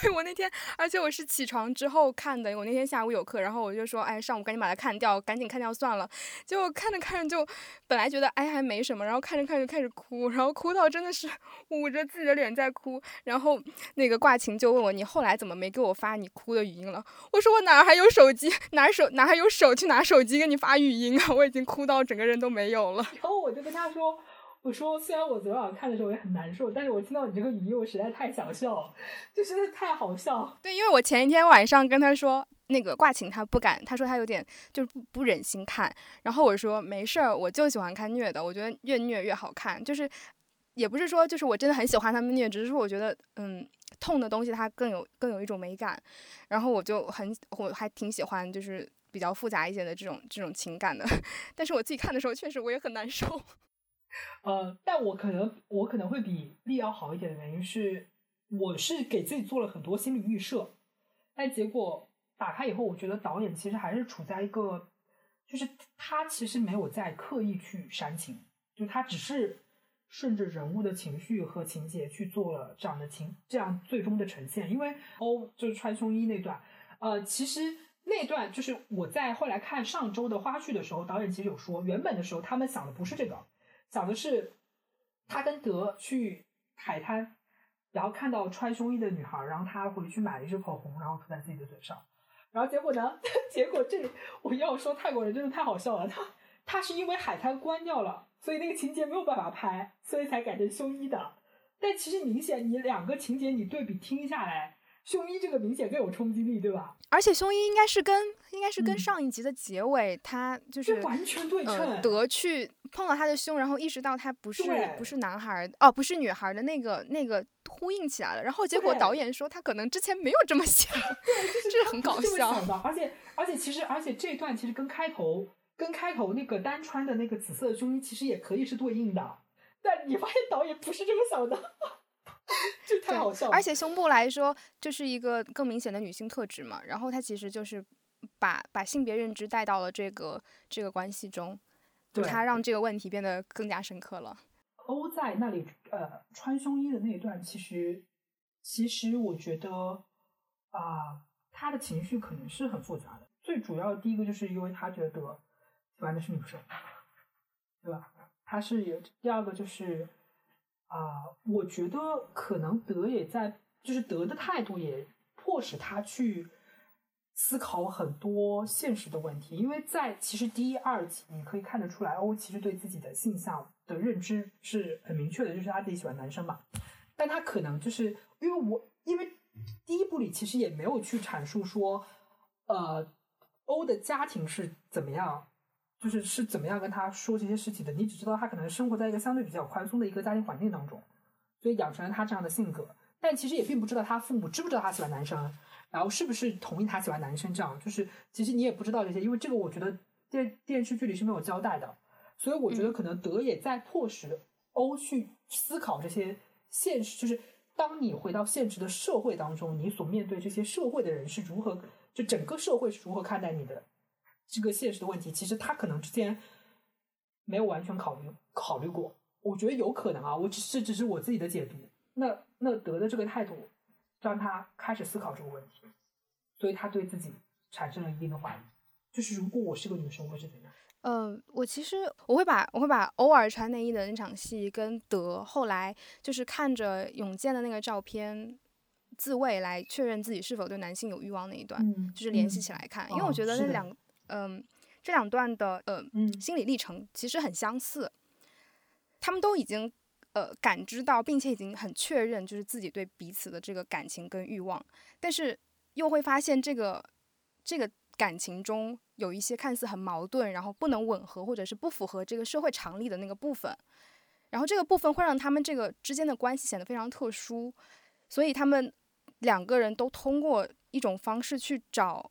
对我那天，而且我是起床之后看的，我那天下午有课，然后我就说，哎，上午赶紧把它看掉，赶紧看掉算了。结果看着看着就，本来觉得哎还没什么，然后看着看着开始哭，然后哭到真的是 捂着自己的脸在哭。然后那个挂琴就问我，你后来怎么没给我发你哭的语音了？我说我哪还有手机，哪手哪还有手去拿手机给你发语音啊？我已经哭到整个人都没有了。然后我就跟他说。我说，虽然我昨天晚上看的时候也很难受，但是我听到你这个语音，我实在太想笑，就真的太好笑。对，因为我前一天晚上跟他说那个挂琴，他不敢，他说他有点就是不不忍心看。然后我说没事儿，我就喜欢看虐的，我觉得越虐越好看。就是也不是说就是我真的很喜欢他们虐，只是说我觉得嗯痛的东西它更有更有一种美感。然后我就很我还挺喜欢就是比较复杂一些的这种这种情感的。但是我自己看的时候，确实我也很难受。呃，但我可能我可能会比力要好一点的原因是，我是给自己做了很多心理预设，但结果打开以后，我觉得导演其实还是处在一个，就是他其实没有在刻意去煽情，就他只是顺着人物的情绪和情节去做了这样的情这样最终的呈现。因为哦，就是穿胸衣那段，呃，其实那段就是我在后来看上周的花絮的时候，导演其实有说，原本的时候他们想的不是这个。讲的是他跟德去海滩，然后看到穿胸衣的女孩，然后他回去买了一支口红，然后涂在自己的嘴上，然后结果呢？结果这我要说泰国人真的太好笑了，他他是因为海滩关掉了，所以那个情节没有办法拍，所以才改成胸衣的。但其实明显你两个情节你对比听下来。胸衣这个明显更有冲击力，对吧？而且胸衣应该是跟应该是跟上一集的结尾，他就是完全对称。德去碰到他的胸，然后意识到他不是不是男孩哦，不是女孩的那个那个呼应起来了。然后结果导演说他可能之前没有这么想，对 这是很搞笑。而且而且其实而且这段其实跟开头跟开头那个单穿的那个紫色的胸衣其实也可以是对应的，但你发现导演不是这么想的。这太好笑了，而且胸部来说这是一个更明显的女性特质嘛，然后它其实就是把把性别认知带到了这个这个关系中，就它让这个问题变得更加深刻了。欧在那里呃穿胸衣的那一段，其实其实我觉得啊，他的情绪可能是很复杂的。最主要的第一个就是因为他觉得喜欢的是女生，对吧？他是有第二个就是啊、我觉得可能德也在，就是德的态度也迫使他去思考很多现实的问题，因为在其实第一、二集你可以看得出来，欧其实对自己的性向的认知是很明确的，就是他自己喜欢男生嘛。但他可能就是因为我因为第一部里其实也没有去阐述说，呃，欧的家庭是怎么样，就是是怎么样跟他说这些事情的。你只知道他可能生活在一个相对比较宽松的一个家庭环境当中，所以养成了他这样的性格。但其实也并不知道他父母知不知道他喜欢男生，然后是不是同意他喜欢男生，这样就是其实你也不知道这些，因为这个我觉得电电视剧里是没有交代的，所以我觉得可能德也在迫使欧去思考这些现实，就是当你回到现实的社会当中，你所面对这些社会的人是如何，就整个社会是如何看待你的这个现实的问题，其实他可能之前没有完全考虑考虑过，我觉得有可能啊，我只是只是我自己的解读。那那德的这个态度让他开始思考这个问题，所以他对自己产生了一定的怀疑，就是如果我是个女生会是怎样？嗯，我其实我会把我会把偶尔穿内衣的那场戏跟德后来就是看着永健的那个照片自慰来确认自己是否对男性有欲望那一段，嗯就是联系起来看，因为我觉得那两嗯这两段的呃嗯心理历程其实很相似，他们都已经呃感知到，并且已经很确认，就是自己对彼此的这个感情跟欲望，但是又会发现这个这个感情中有一些看似很矛盾，然后不能吻合，或者是不符合这个社会常理的那个部分，然后这个部分会让他们这个之间的关系显得非常特殊，所以他们两个人都通过一种方式去找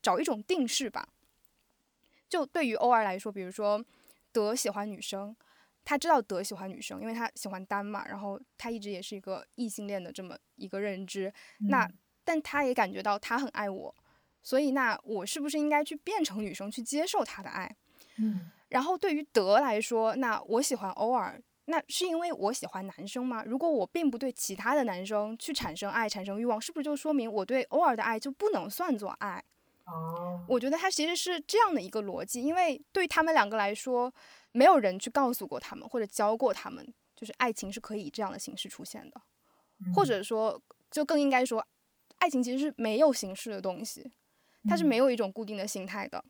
找一种定式吧。就对于欧儿来说，比如说德喜欢女生，他知道德喜欢女生，因为他喜欢丹嘛，然后他一直也是一个异性恋的这么一个认知。那但他也感觉到他很爱我，所以那我是不是应该去变成女生去接受他的爱？嗯然后对于德来说，那我喜欢欧尔，那是因为我喜欢男生吗？如果我并不对其他的男生去产生爱、产生欲望，是不是就说明我对偶尔的爱就不能算作爱？哦，我觉得他其实是这样的一个逻辑，因为对他们两个来说，没有人去告诉过他们或者教过他们，就是爱情是可以以这样的形式出现的，或者说，就更应该说，爱情其实是没有形式的东西，它是没有一种固定的形态的。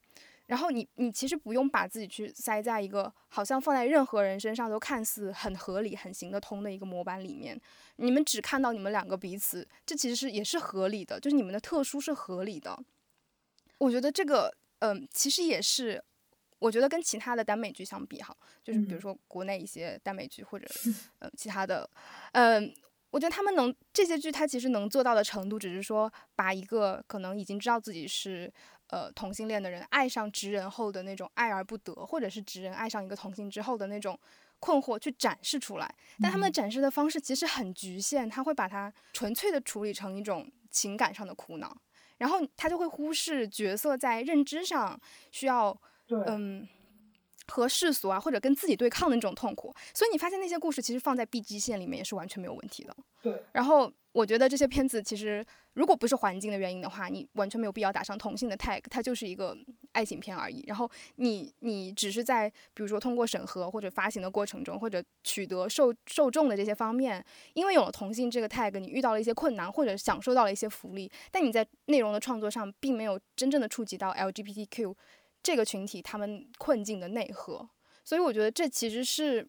然后你你其实不用把自己去塞在一个好像放在任何人身上都看似很合理、很行得通的一个模板里面，你们只看到你们两个彼此，这其实是也是合理的，就是你们的特殊是合理的。我觉得这个，嗯、其实也是，我觉得跟其他的耽美剧相比，哈，就是比如嗯说国内一些耽美剧或者 呃其他的，嗯、我觉得他们能这些剧，它其实能做到的程度，只是说把一个可能已经知道自己是呃同性恋的人爱上直人后的那种爱而不得，或者是直人爱上一个同性之后的那种困惑去展示出来。但他们展示的方式其实很局限，他会把它纯粹的处理成一种情感上的苦恼，然后他就会忽视角色在认知上需要，嗯，和世俗啊，或者跟自己对抗的那种痛苦。所以你发现那些故事其实放在 B G 线里面也是完全没有问题的。对，然后我觉得这些片子其实如果不是环境的原因的话，你完全没有必要打上同性的 tag，它就是一个爱情片而已。然后你你只是在比如说通过审核或者发行的过程中，或者取得受受众的这些方面，因为有了同性这个 tag，你遇到了一些困难或者享受到了一些福利，但你在内容的创作上并没有真正的触及到 LGBTQ 这个群体他们困境的内核。所以我觉得这其实是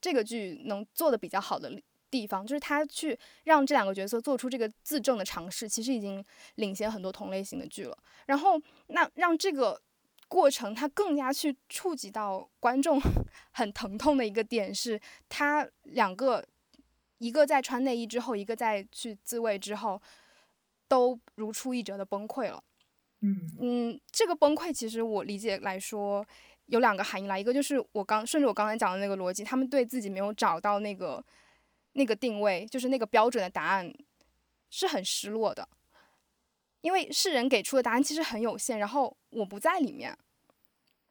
这个剧能做的比较好的地方，就是他去让这两个角色做出这个自证的尝试，其实已经领先很多同类型的剧了。然后那让这个过程它更加去触及到观众 很疼痛的一个点是，他两个一个在穿内衣之后，一个在去自慰之后，都如出一辙的崩溃了。嗯嗯，这个崩溃其实我理解来说有两个含义啦，一个就是我刚顺着我刚才讲的那个逻辑，他们对自己没有找到那个那个定位，就是那个标准的答案，是很失落的，因为世人给出的答案其实很有限，然后我不在里面，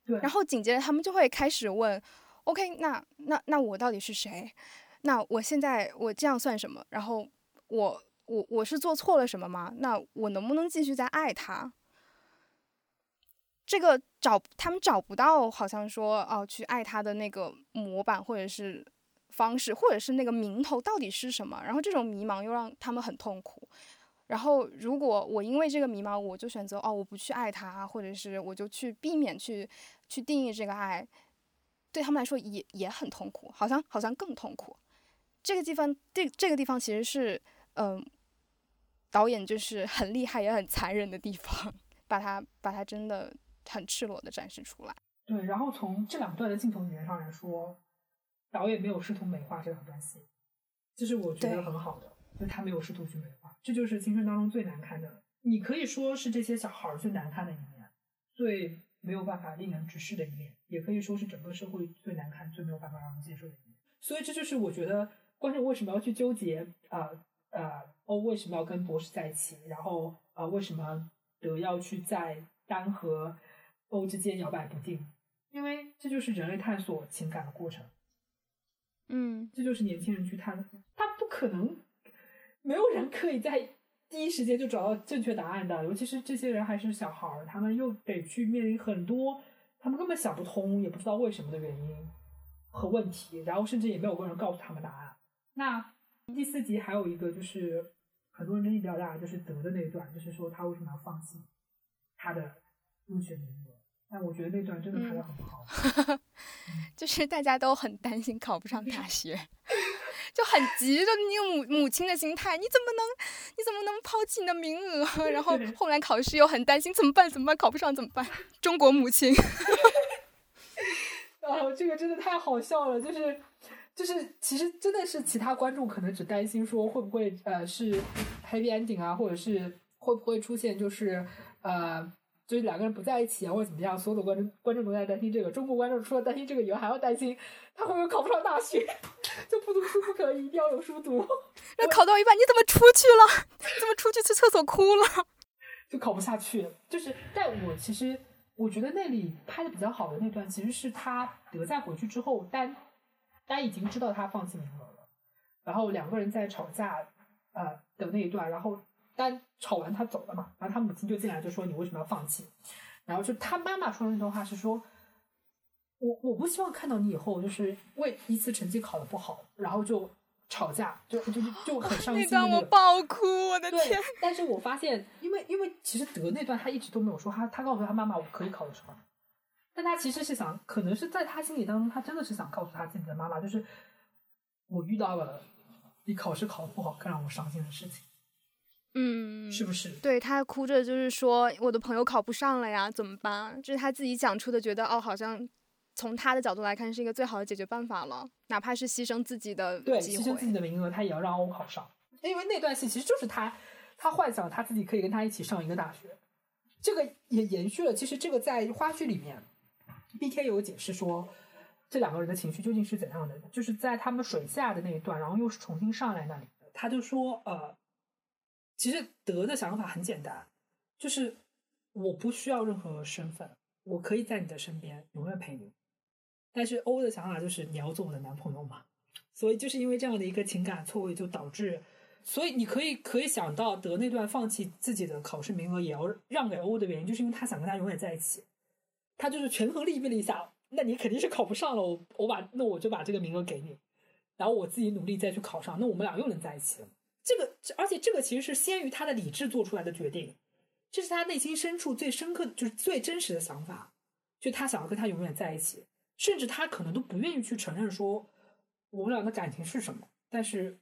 对，然后紧接着他们就会开始问，OK，那那那我到底是谁？那我现在我这样算什么？然后我我我是做错了什么吗？那我能不能继续再爱他？这个找他们找不到，好像说哦，去爱他的那个模板或者是方式，或者是那个名头到底是什么？然后这种迷茫又让他们很痛苦。然后如果我因为这个迷茫，我就选择哦，我不去爱他，或者是我就去避免去去定义这个爱，对他们来说也也很痛苦，好像好像更痛苦。这个地方，这这个地方其实是嗯，导演就是很厉害也很残忍的地方，把他把他真的。很赤裸的展示出来。对，然后从这两段的镜头语言上来说，导演没有试图美化这两段戏，这是我觉得很好的，就他没有试图去美化，这就是青春当中最难看的。你可以说是这些小孩最难看的一面，最没有办法令人直视的一面，也可以说是整个社会最难看、最没有办法让人接受的一面。所以这就是我觉得观众为什么要去纠结啊啊欧为什么要跟博士在一起，然后啊为什么德要去在丹和。欧之间摇摆不定，因为这就是人类探索情感的过程。嗯，这就是年轻人去探索，他不可能，没有人可以在第一时间就找到正确答案的。尤其是这些人还是小孩儿，他们又得去面临很多他们根本想不通、也不知道为什么的原因和问题，然后甚至也没有个人告诉他们答案。那第四集还有一个就是很多人争议比较大，就是德的那一段，就是说他为什么要放弃他的入学名额。但我觉得那段真的拍的很好，就是大家都很担心考不上大学，就很急的那个母母亲的心态，你怎么能你怎么能抛弃你的名额？然后后来考试又很担心，怎么办？怎么办？考不上怎么办？中国母亲，啊，这个真的太好笑了，就是就是其实真的是其他观众可能只担心说会不会呃是 happy ending 啊，或者是会不会出现就是呃。就是两个人不在一起啊，或者怎么样，所有的观众观众都在担心这个。中国观众除了担心这个以外，还要担心他会不会考不上大学，就不读书不可以，一定要有书读。那考到一半，你怎么出去了？怎么出去去厕所哭了？就考不下去。就是，但我其实我觉得那里拍的比较好的那段，其实是他德在回去之后，丹丹已经知道他放弃名额了，然后两个人在吵架呃的那一段，然后。但吵完他走了嘛，然后他母亲就进来就说你为什么要放弃？然后就他妈妈说的那段话是说，我我不希望看到你以后就是为一次成绩考的不好，然后就吵架，就就就很伤心。那段我爆哭，我的天！但是我发现，因为因为其实德那段他一直都没有说，他他告诉他妈妈我可以考得上，但他其实是想，可能是在他心里当中，他真的是想告诉他自己的妈妈，就是我遇到了比考试考得不好更让我伤心的事情。嗯，是不是？对他哭着就是说，我的朋友考不上了呀，怎么办？这是他自己讲出的，觉得哦，好像从他的角度来看是一个最好的解决办法了，哪怕是牺牲自己的对，牺牲自己的名额，他也要让欧考上。因为那段戏其实就是他，他幻想他自己可以跟他一起上一个大学，这个也延续了。其实这个在花絮里面，B K 有解释说，这两个人的情绪究竟是怎样的？就是在他们水下的那一段，然后又是重新上来那里，他就说呃。其实德的想法很简单，就是我不需要任何身份，我可以在你的身边永远陪你。但是欧的想法就是你要做我的男朋友嘛，所以就是因为这样的一个情感错位，就导致，所以你可以可以想到德那段放弃自己的考试名额也要让给欧的原因，就是因为他想跟他永远在一起。他就是权衡利弊了一下，那你肯定是考不上了，我我把那我就把这个名额给你，然后我自己努力再去考上，那我们俩又能在一起了。这个，而且这个其实是先于他的理智做出来的决定，这是他内心深处最深刻、就是最真实的想法，就他想要跟他永远在一起，甚至他可能都不愿意去承认说我们俩的感情是什么，但是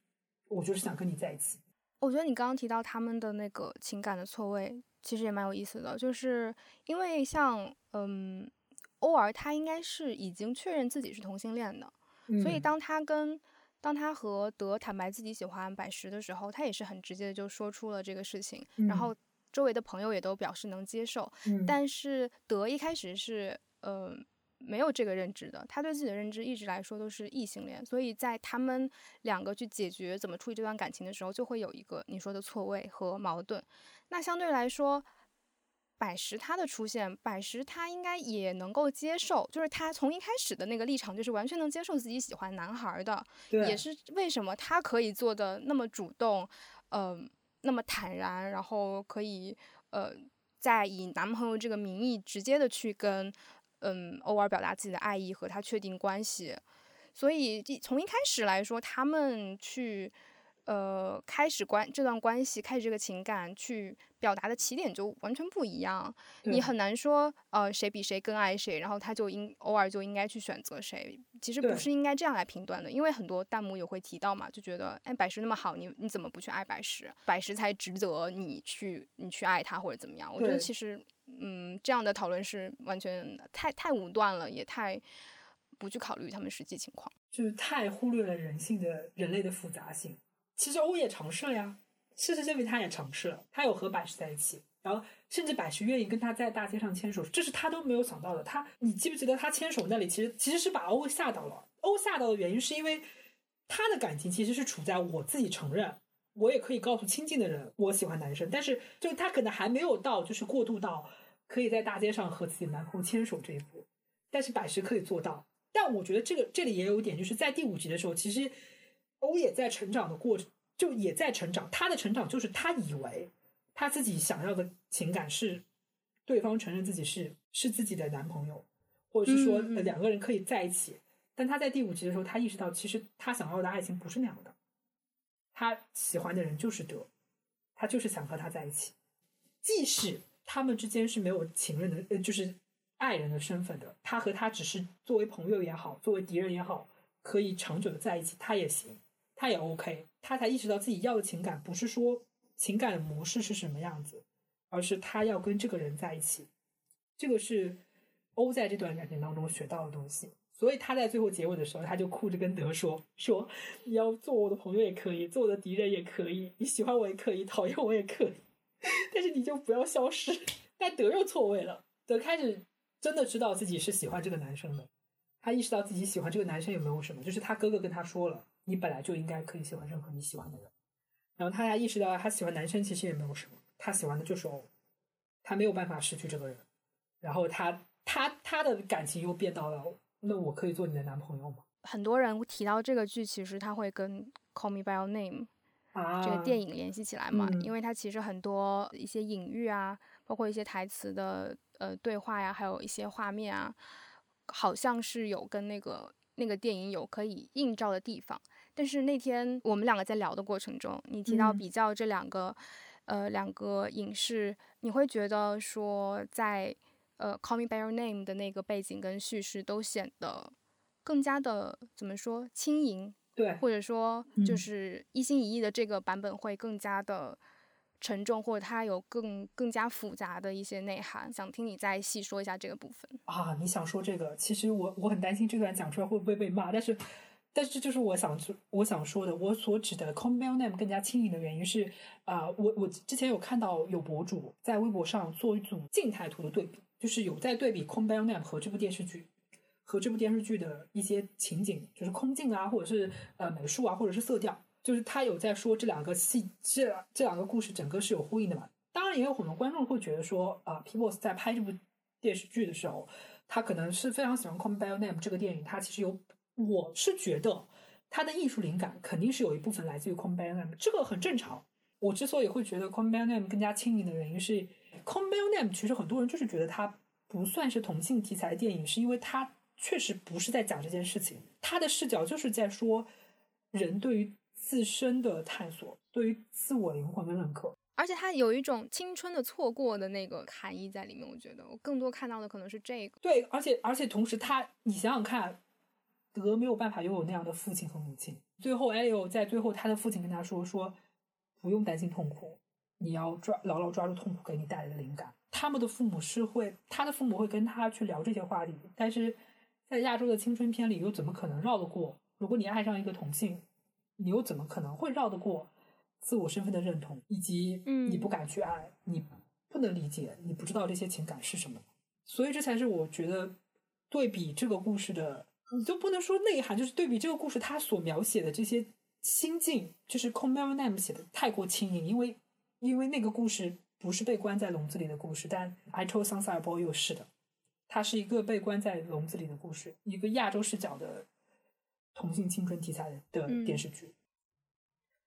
我就是想跟你在一起。我觉得你刚刚提到他们的那个情感的错位，其实也蛮有意思的，就是因为像嗯，欧儿他应该是已经确认自己是同性恋的，所以当他跟当他和德坦白自己喜欢百石的时候，他也是很直接的就说出了这个事情，然后周围的朋友也都表示能接受。但是德一开始是呃没有这个认知的，他对自己的认知一直来说都是异性恋，所以在他们两个去解决怎么处理这段感情的时候，就会有一个你说的错位和矛盾。那相对来说。百石他的出现，百石他应该也能够接受，就是他从一开始的那个立场就是完全能接受自己喜欢男孩的，也是为什么他可以做的那么主动，呃那么坦然，然后可以呃在以男朋友这个名义直接的去跟嗯偶尔表达自己的爱意和他确定关系。所以从一开始来说，他们去。呃，开始关这段关系，开始这个情感，去表达的起点就完全不一样。你很难说，呃，谁比谁更爱谁，然后他就应偶尔就应该去选择谁。其实不是应该这样来评断的，因为很多弹幕也会提到嘛，就觉得，哎，百石那么好，你你怎么不去爱百石？百石才值得你去你去爱他或者怎么样？我觉得其实，嗯，这样的讨论是完全太太武断了，也太不去考虑他们实际情况，就是太忽略了人性的人类的复杂性。其实欧也尝试了呀，事实证明他也尝试了，他有和百石在一起，然后甚至百石愿意跟他在大街上牵手，这是他都没有想到的。他，你记不记得他牵手那里，其实其实是把欧吓到了。欧吓到的原因是因为他的感情其实是处在我自己承认，我也可以告诉亲近的人我喜欢男生，但是就他可能还没有到就是过渡到可以在大街上和自己男朋友牵手这一步，但是百石可以做到。但我觉得这个这里也有点，就是在第五集的时候，其实。欧也在成长的过程，就也在成长。他的成长就是他以为他自己想要的情感是对方承认自己是是自己的男朋友，或者是说两个人可以在一起。但他在第五集的时候，他意识到其实他想要的爱情不是那样的。他喜欢的人就是德，他就是想和他在一起。即使他们之间是没有情人的，呃，就是爱人的身份的，他和他只是作为朋友也好，作为敌人也好，可以长久的在一起，他也行。他也 OK，他才意识到自己要的情感不是说情感模式是什么样子，而是他要跟这个人在一起。这个是欧在这段感情当中学到的东西。所以他在最后结尾的时候，他就哭着跟德说：“说你要做我的朋友也可以，做我的敌人也可以，你喜欢我也可以，讨厌我也可以，但是你就不要消失。”但德又错位了，德开始真的知道自己是喜欢这个男生的，他意识到自己喜欢这个男生也没有什么，就是他哥哥跟他说了。你本来就应该可以喜欢任何你喜欢的人，然后他还意识到他喜欢男生其实也没有什么，他喜欢的就是欧，他没有办法失去这个人，然后他他他的感情又变到了，那我可以做你的男朋友吗？很多人提到这个剧，其实他会跟《Call Me by Your Name》这个电影联系起来嘛，因为它其实很多一些隐喻啊，包括一些台词的呃对话呀，还有一些画面啊，好像是有跟那个。那个电影有可以映照的地方，但是那天我们两个在聊的过程中，你提到比较这两个，呃，两个影视，你会觉得说，在呃《Call Me by Your Name》的那个背景跟叙事都显得更加的怎么说轻盈，对，或者说就是一心一意的这个版本会更加的。沉重，或者它有更更加复杂的一些内涵，想听你再细说一下这个部分啊！你想说这个，其实我我很担心这段讲出来会不会被骂，但是但是就是我想我想说的，我所指的 “come back name” 更加轻盈的原因是啊，我我之前有看到有博主在微博上做一组静态图的对比，就是有在对比 “come back name” 和这部电视剧和这部电视剧的一些情景，就是空镜啊，或者是呃美术啊，或者是色调。就是他有在说这两个戏，这这两个故事整个是有呼应的嘛？当然也有很多观众会觉得说，啊 p e o p l e 在拍这部电视剧的时候，他可能是非常喜欢《Call Me by Your Name》这个电影，他其实有，我是觉得他的艺术灵感肯定是有一部分来自于《Call Me by Your Name》，这个很正常。我之所以会觉得《Call Me by Your Name》更加轻盈的原因是，《Call Me by Your Name》其实很多人就是觉得它不算是同性题材电影，是因为它确实不是在讲这件事情，它的视角就是在说人对于。自身的探索，对于自我灵魂的认可，而且他有一种青春的错过的那个含义在里面。我觉得我更多看到的可能是这个。对，而且而且同时，他你想想看，德没有办法拥有那样的父亲和母亲。最后，艾利欧在最后，他的父亲跟他说：“说不用担心痛苦，你要抓牢牢抓住痛苦给你带来的灵感。”他们的父母是会，他的父母会跟他去聊这些话题，但是在亚洲的青春片里，又怎么可能绕得过？如果你爱上一个同性。你又怎么可能会绕得过自我身份的认同，以及你不敢去爱，你不能理解，你不知道这些情感是什么？所以这才是我觉得对比这个故事的，你就不能说内涵，就是对比这个故事它所描写的这些心境，就是《c o m e r n a m e 写的太过轻盈，因为因为那个故事不是被关在笼子里的故事，但《I Told Sunset Boy》又是的，它是一个被关在笼子里的故事，一个亚洲视角的。同性青春题材的电视剧，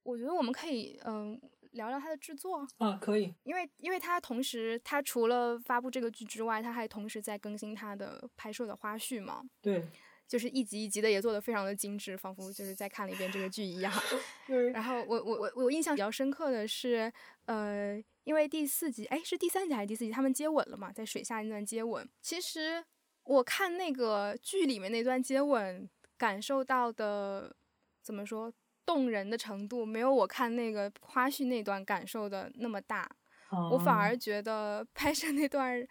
我觉得我们可以嗯、聊聊它的制作，啊，可以，因为因为它同时它除了发布这个剧之外，它还同时在更新它的拍摄的花絮嘛，对。就是一集一集的也做的非常的精致，仿佛就是在看了一遍这个剧一样。对，然后我我我我印象比较深刻的是，呃，因为第四集，哎，是第三集还是第四集？他们接吻了嘛，在水下那段接吻。其实我看那个剧里面那段接吻，感受到的怎么说动人的程度，没有我看那个花絮那段感受的那么大。我反嗯而觉得拍摄那段儿，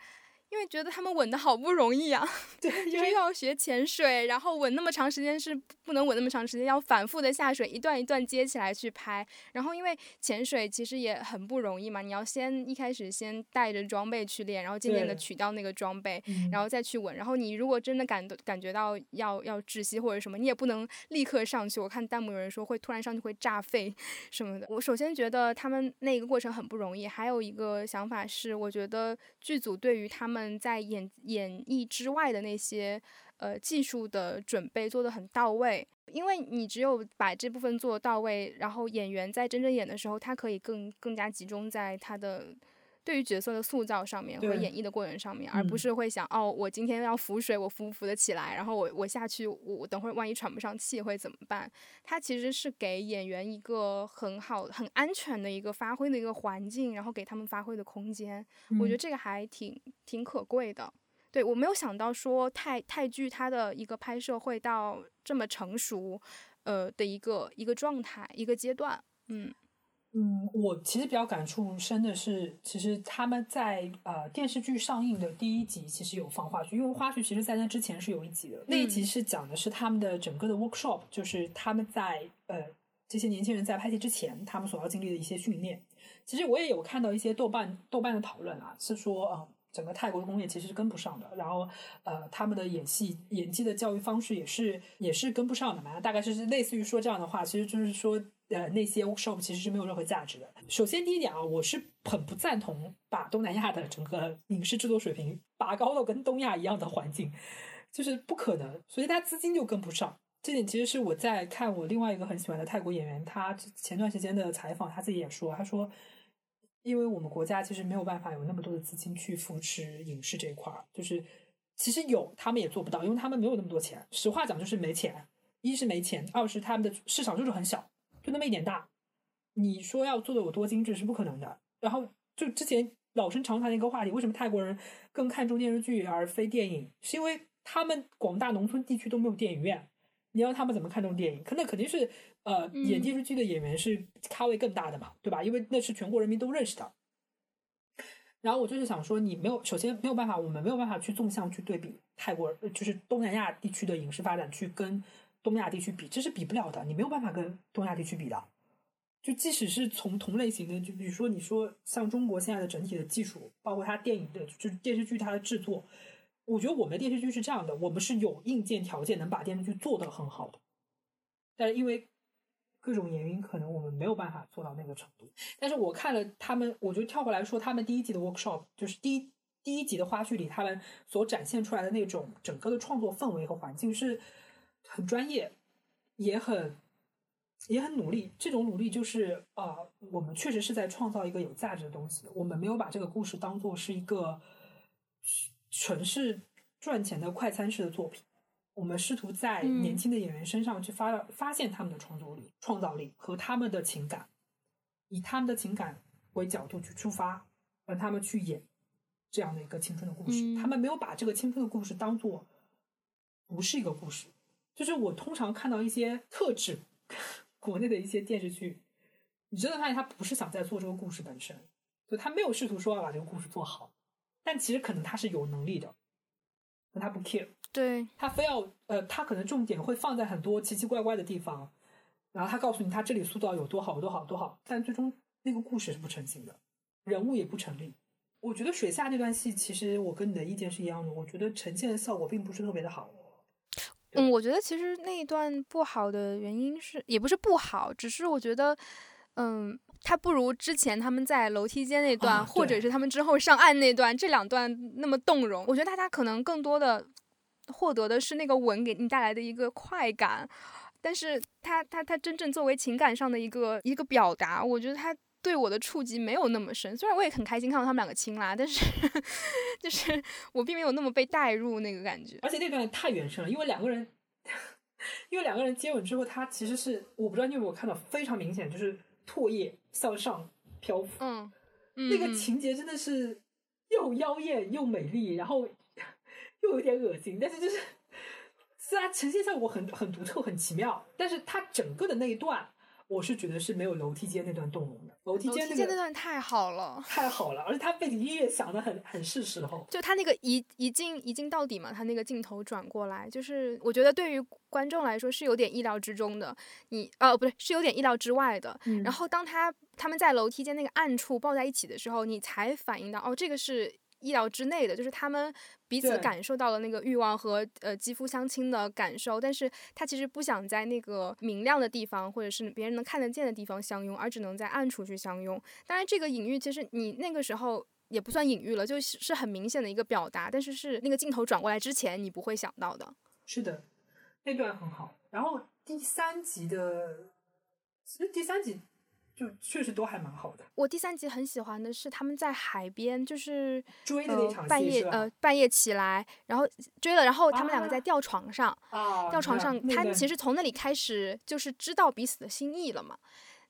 因为觉得他们稳的好不容易啊，对，就是要学潜水，然后稳那么长时间是不能稳那么长时间，要反复的下水，一段一段接起来去拍。然后因为潜水其实也很不容易嘛，你要先一开始先带着装备去练，然后渐渐的取掉那个装备，嗯然后再去稳。然后你如果真的感感觉到要要窒息或者什么，你也不能立刻上去。我看弹幕有人说会突然上去会炸肺 什么的。我首先觉得他们那个过程很不容易，还有一个想法是，我觉得剧组对于他们在演演绎之外的那些呃技术的准备做得很到位。因为你只有把这部分做到位，然后演员在真正演的时候，他可以更更加集中在他的对于角色的塑造上面和演绎的过程上面，而不嗯是会想哦，我今天要浮水，我浮不浮得起来？然后我我下去，我我等会儿万一喘不上气会怎么办？它其实是给演员一个很好、很安全的一个发挥的一个环境，然后给他们发挥的空间。我觉得嗯这个还挺挺可贵的。对我没有想到说泰泰剧它的一个拍摄会到这么成熟，呃的一个一个状态一个阶段。嗯嗯，我其实比较感触深的是，其实他们在呃电视剧上映的第一集其实有放花絮，因为花絮其实在那之前是有一集的，那一集嗯。是讲的是他们的整个的 workshop，就是他们在呃这些年轻人在拍戏之前，他们所要经历的一些训练。其实我也有看到一些豆瓣豆瓣的讨论啊，是说呃整个泰国的工业其实是跟不上的，然后呃他们的演戏演技的教育方式也是也是跟不上的嘛，大概是类似于说这样的话，其实就是说呃那些 workshop 其实是没有任何价值的。首先第一点啊，我是很不赞同把东南亚的整个影视制作水平拔高到跟东亚一样的环境，就是不可能，所以他资金就跟不上。这点其实是我在看我另外一个很喜欢的泰国演员，他前段时间的采访，他自己也说，他说，因为我们国家其实没有办法有那么多的资金去扶持影视这一块儿，就是其实有，他们也做不到，因为他们没有那么多钱。实话讲，就是没钱，一是没钱，二是他们的市场就是很小，就那么一点大。你说要做的有多精致是不可能的。然后就之前老生常谈的一个话题，为什么泰国人更看重电视剧而非电影？是因为他们广大农村地区都没有电影院，你让他们怎么看重电影？可那肯定是呃，嗯演电视剧的演员是咖位更大的嘛，对吧？因为那是全国人民都认识的。然后我就是想说，你没有，首先没有办法，我们没有办法去纵向去对比泰国，呃就是东南亚地区的影视发展去跟东亚地区比，这是比不了的，你没有办法跟东亚地区比的。就即使是从同类型的，就比如说你说像中国现在的整体的技术，包括它电影的，就是电视剧它的制作，我觉得我们的电视剧是这样的，我们是有硬件条件能把电视剧做得很好的，但是因为各种原因，可能我们没有办法做到那个程度。但是我看了他们，我就跳回来说，他们第一集的 workshop，就是第一第一集的花絮里，他们所展现出来的那种整个的创作氛围和环境是很专业，也很也很努力。这种努力就是啊、呃我们确实是在创造一个有价值的东西。我们没有把这个故事当做是一个纯是赚钱的快餐式的作品。我们试图在嗯年轻的演员身上去发、发现他们的创作力、创造力和他们的情感，以他们的情感为角度去出发，让他们去演这样的一个青春的故事。嗯他们没有把这个青春的故事当做不是一个故事。就是我通常看到一些特指国内的一些电视剧，你真的发现他不是想在做这个故事本身，就他没有试图说要把这个故事做好，但其实可能他是有能力的，但他不 care。对，他非要呃，他可能重点会放在很多奇奇怪怪的地方，然后他告诉你他这里塑造有多好有多好多好，但最终那个故事是不成型的，人物也不成立。我觉得水下那段戏，其实我跟你的意见是一样的，我觉得呈现的效果并不是特别的好。嗯，我觉得其实那一段不好的原因是，也不是不好，只是我觉得，嗯，它不如之前他们在楼梯间那段，啊或者是他们之后上岸那段，这两段那么动容。我觉得大家可能更多的获得的是那个吻给你带来的一个快感。但是他他他真正作为情感上的一个一个表达，我觉得它对我的触及没有那么深。虽然我也很开心看到他们两个亲啦，但是就是 我并没有那么被带入那个感觉。而且那段太原生了，因为两个人，因为两个人接吻之后，他其实是我不知道你有没有看到，非常明显就是唾液向上漂浮，嗯，那个嗯情节真的是又妖艳又美丽，然后 又有点恶心，但是就是虽然呈现效果很很独特、很奇妙，但是它整个的那一段，我是觉得是没有楼梯间那段动容的。楼梯间那个间那段太好了。太好了，而且它背景音乐响的很很是时候。就他那个一一镜一镜到底嘛，他那个镜头转过来，就是我觉得对于观众来说是有点意料之中的，你呃不对，是有点意料之外的。嗯然后当他他们在楼梯间那个暗处抱在一起的时候，你才反应到哦，这个是意料之内的，就是他们彼此感受到了那个欲望和呃肌肤相亲的感受，但是他其实不想在那个明亮的地方或者是别人能看得见的地方相拥，而只能在暗处去相拥。当然，这个隐喻其实你那个时候。也不算隐喻了，就是是很明显的一个表达，但是是那个镜头转过来之前你不会想到的。是的，那段很好。然后第三集的，其实第三集就确实都还蛮好的。我第三集很喜欢的是他们在海边，就是追的那场呃、半夜呃半夜起来，然后追了，然后他们两个在啊吊床上，啊，吊床上，他其实实从那里开始就是知道彼此的心意了嘛。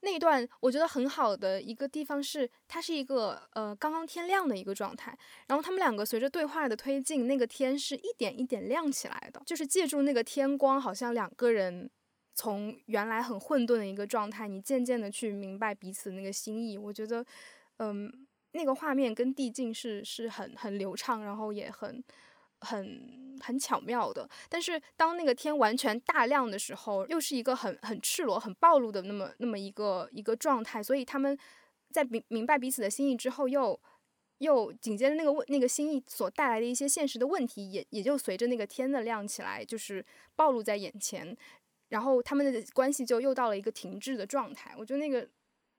那一段我觉得很好的一个地方是，它是一个呃刚刚天亮的一个状态，然后他们两个随着对话的推进，那个天是一点一点亮起来的，就是借助那个天光，好像两个人从原来很混沌的一个状态，你渐渐的去明白彼此那个心意。我觉得，嗯，那个画面跟递进是是很很流畅，然后也很很很巧妙的。但是当那个天完全大亮的时候，又是一个很很赤裸、很暴露的那么那么一个一个状态，所以他们在明明白彼此的心意之后，又又紧接着那个问那个心意所带来的一些现实的问题，也也就随着那个天的亮起来，就是暴露在眼前。然后他们的关系就又到了一个停滞的状态。我觉得那个，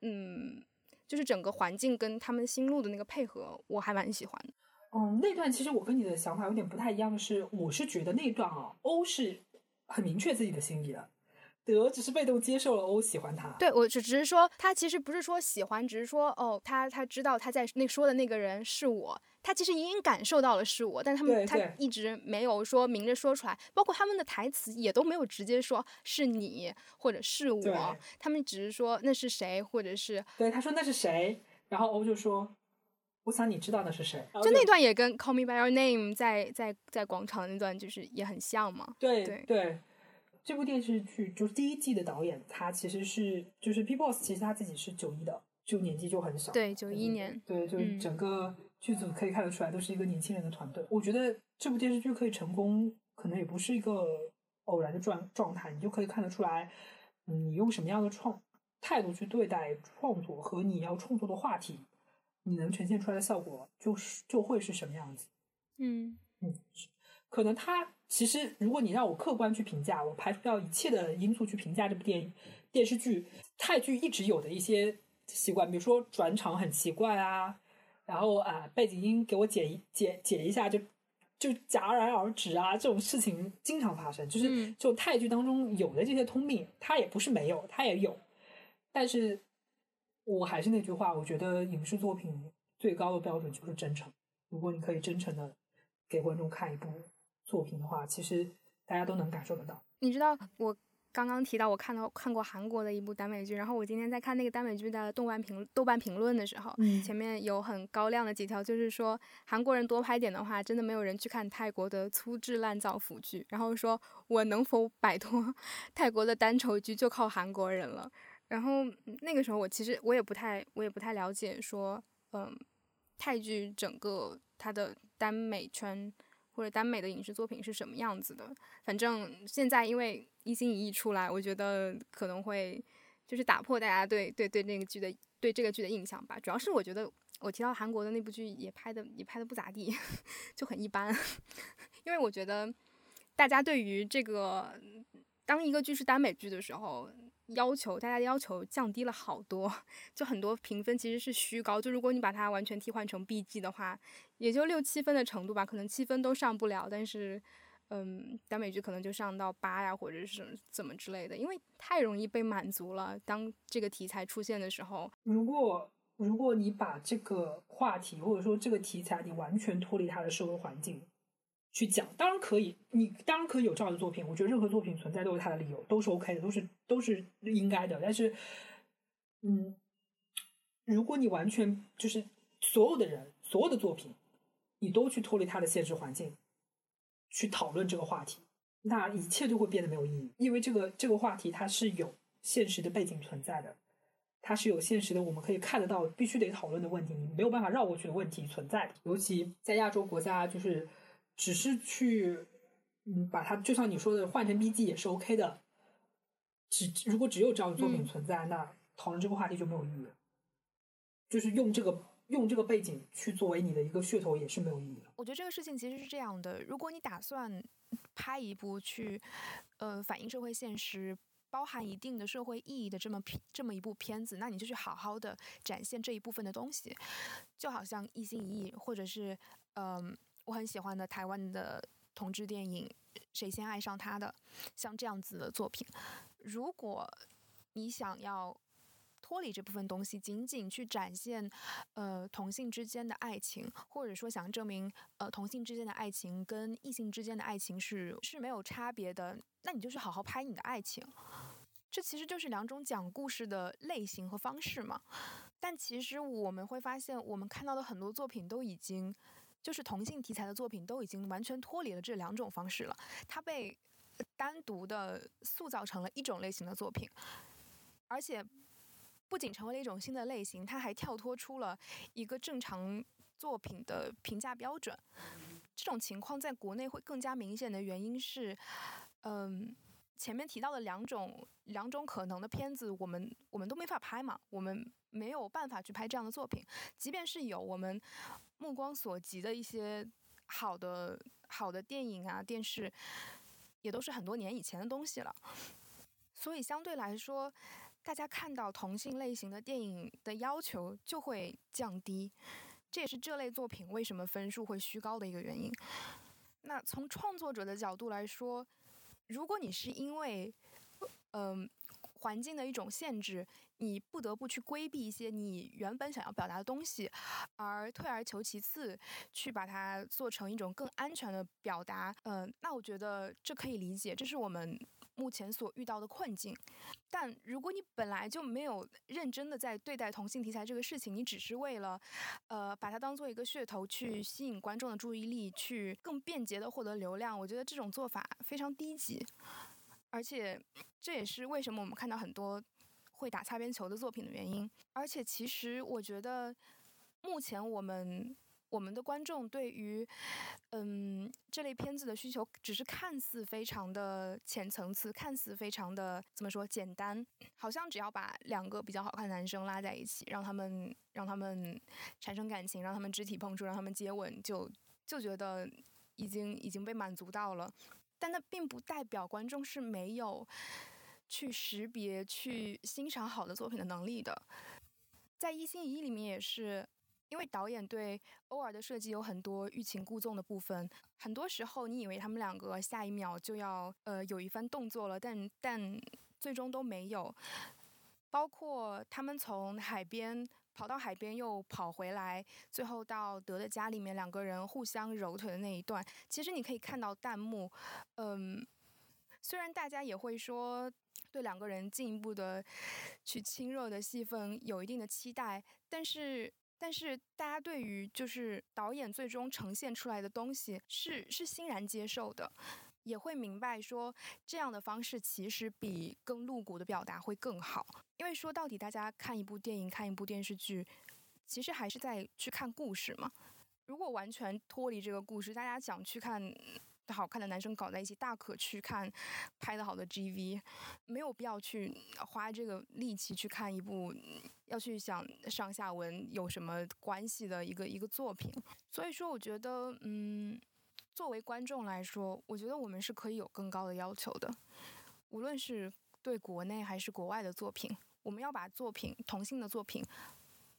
嗯，就是整个环境跟他们心路的那个配合，我还蛮喜欢的。嗯，那段其实我跟你的想法有点不太一样的是，我是觉得那段啊，欧是很明确自己的心意的，德只是被动接受了欧喜欢他。对我只只是说，他其实不是说喜欢，只是说哦，他他知道他在那说的那个人是我，他其实隐隐感受到了是我，但他们他一直没有说明着说出来，包括他们的台词也都没有直接说是你或者是我，他们只是说那是谁，或者是对，他说那是谁，然后欧就说，我想你知道那是谁。就那段也跟《Call Me by Your Name 在》在在广场那段就是也很像嘛。对对对，这部电视剧就是第一季的导演，他其实是就是 P Boss，其实他自己是九一的，就年纪就很小。对九一年对，就整个剧组可以看得出来，都是一个年轻人的团队。我觉得这部电视剧可以成功，可能也不是一个偶然的状状态，你就可以看得出来，嗯，你用什么样的创态度去对待创作和你要创作的话题，你能呈现出来的效果就是就会是什么样子。嗯嗯，可能他其实，如果你让我客观去评价，我排除掉一切的因素去评价这部电影电视剧，泰剧一直有的一些习惯，比如说转场很奇怪啊，然后啊、背景音给我解一解解一下就就戛然而止啊，这种事情经常发生，就是嗯就泰剧当中有的这些通病，它也不是没有，它也有，但是我还是那句话，我觉得影视作品最高的标准就是真诚。如果你可以真诚的给观众看一部作品的话，其实大家都能感受得到。你知道我刚刚提到我看到看过韩国的一部耽美剧，然后我今天在看那个耽美剧的豆瓣评豆瓣评论的时候，嗯前面有很高亮的几条，就是说韩国人多拍点的话，真的没有人去看泰国的粗制滥造腐剧，然后说我能否摆脱 泰国的单丑剧，就靠韩国人了。然后嗯那个时候我其实我也不太我也不太了解说，嗯，泰剧整个它的耽美圈或者耽美的影视作品是什么样子的。反正现在因为一心一意出来，我觉得可能会就是打破大家对对对那个剧的对这个剧的印象吧。主要是我觉得我提到韩国的那部剧也拍的也拍的不咋地，就很一般。因为我觉得大家对于这个当一个剧是耽美剧的时候，要求大家的要求降低了好多，就很多评分其实是虚高。就如果你把它完全替换成 B G 的话，也就六七分的程度吧，可能七分都上不了。但是，嗯，耽美剧可能就上到八呀，或者是怎么之类的，因为太容易被满足了。当这个题材出现的时候，如果如果你把这个话题或者说这个题材，你完全脱离它的社会环境去讲，当然可以，你当然可以有这样的作品。我觉得任何作品存在都有它的理由，都是 OK 的，都是都是应该的。但是，嗯，如果你完全就是所有的人，所有的作品，你都去脱离它的现实环境。去讨论这个话题，那一切就会变得没有意义。因为这个这个话题它是有现实的背景存在的，它是有现实的我们可以看得到、必须得讨论的问题，你没有办法绕过去的问题存在的。尤其在亚洲国家，就是只是去嗯把它，就像你说的换成 B G 也是 OK 的。只如果只有这样的作品存在，那讨论这个话题就没有意义了。就是用这个。用这个背景去作为你的一个噱头也是没有意义的。我觉得这个事情其实是这样的：如果你打算拍一部去呃反映社会现实、包含一定的社会意义的这么片这么一部片子，那你就去好好的展现这一部分的东西。就好像一心一意，或者是嗯我很喜欢的台湾的同志电影《谁先爱上他的》，像这样子的作品，如果你想要。脱离这部分东西，仅仅去展现，呃，同性之间的爱情，或者说想证明，呃，同性之间的爱情跟异性之间的爱情是是没有差别的，那你就是好好拍你的爱情。这其实就是两种讲故事的类型和方式嘛。但其实我们会发现，我们看到的很多作品都已经，就是同性题材的作品都已经完全脱离了这两种方式了。它被单独的塑造成了一种类型的作品，而且。不仅成为了一种新的类型，它还跳脱出了一个正常作品的评价标准。这种情况在国内会更加明显的原因是，嗯，前面提到的两种两种可能的片子，我们我们都没法拍嘛，我们没有办法去拍这样的作品。即便是有我们目光所及的一些好的好的电影啊电视，也都是很多年以前的东西了。所以相对来说。大家看到同性类型的电影的要求就会降低，这也是这类作品为什么分数会虚高的一个原因。那从创作者的角度来说，如果你是因为，嗯，环境的一种限制，你不得不去规避一些你原本想要表达的东西，而退而求其次去把它做成一种更安全的表达，嗯，那我觉得这可以理解，这是我们。目前所遇到的困境，但如果你本来就没有认真的在对待同性题材这个事情，你只是为了，呃，把它当做一个噱头去吸引观众的注意力，去更便捷的获得流量，我觉得这种做法非常低级，而且这也是为什么我们看到很多会打擦边球的作品的原因。而且其实我觉得，目前我们。我们的观众对于，嗯，这类片子的需求只是看似非常的浅层次，看似非常的怎么说简单，好像只要把两个比较好看的男生拉在一起，让他们让他们产生感情，让他们肢体碰触，让他们接吻，就就觉得已经已经被满足到了。但那并不代表观众是没有去识别、去欣赏好的作品的能力的。在一心一意里面也是。因为导演对欧尔的设计有很多欲擒故纵的部分，很多时候你以为他们两个下一秒就要呃有一番动作了，但但最终都没有。包括他们从海边跑到海边又跑回来，最后到德的家里面两个人互相揉腿的那一段，其实你可以看到弹幕，嗯，虽然大家也会说对两个人进一步的去亲热的戏份有一定的期待，但是。但是大家对于就是导演最终呈现出来的东西是是欣然接受的，也会明白说这样的方式其实比更露骨的表达会更好。因为说到底，大家看一部电影、看一部电视剧，其实还是在去看故事嘛。如果完全脱离这个故事，大家想去看。好看的男生搞在一起，大可去看拍的好的 GV，没有必要去花这个力气去看一部要去想上下文有什么关系的一个一个作品。所以说，我觉得，嗯，作为观众来说，我觉得我们是可以有更高的要求的，无论是对国内还是国外的作品，我们要把作品同性的作品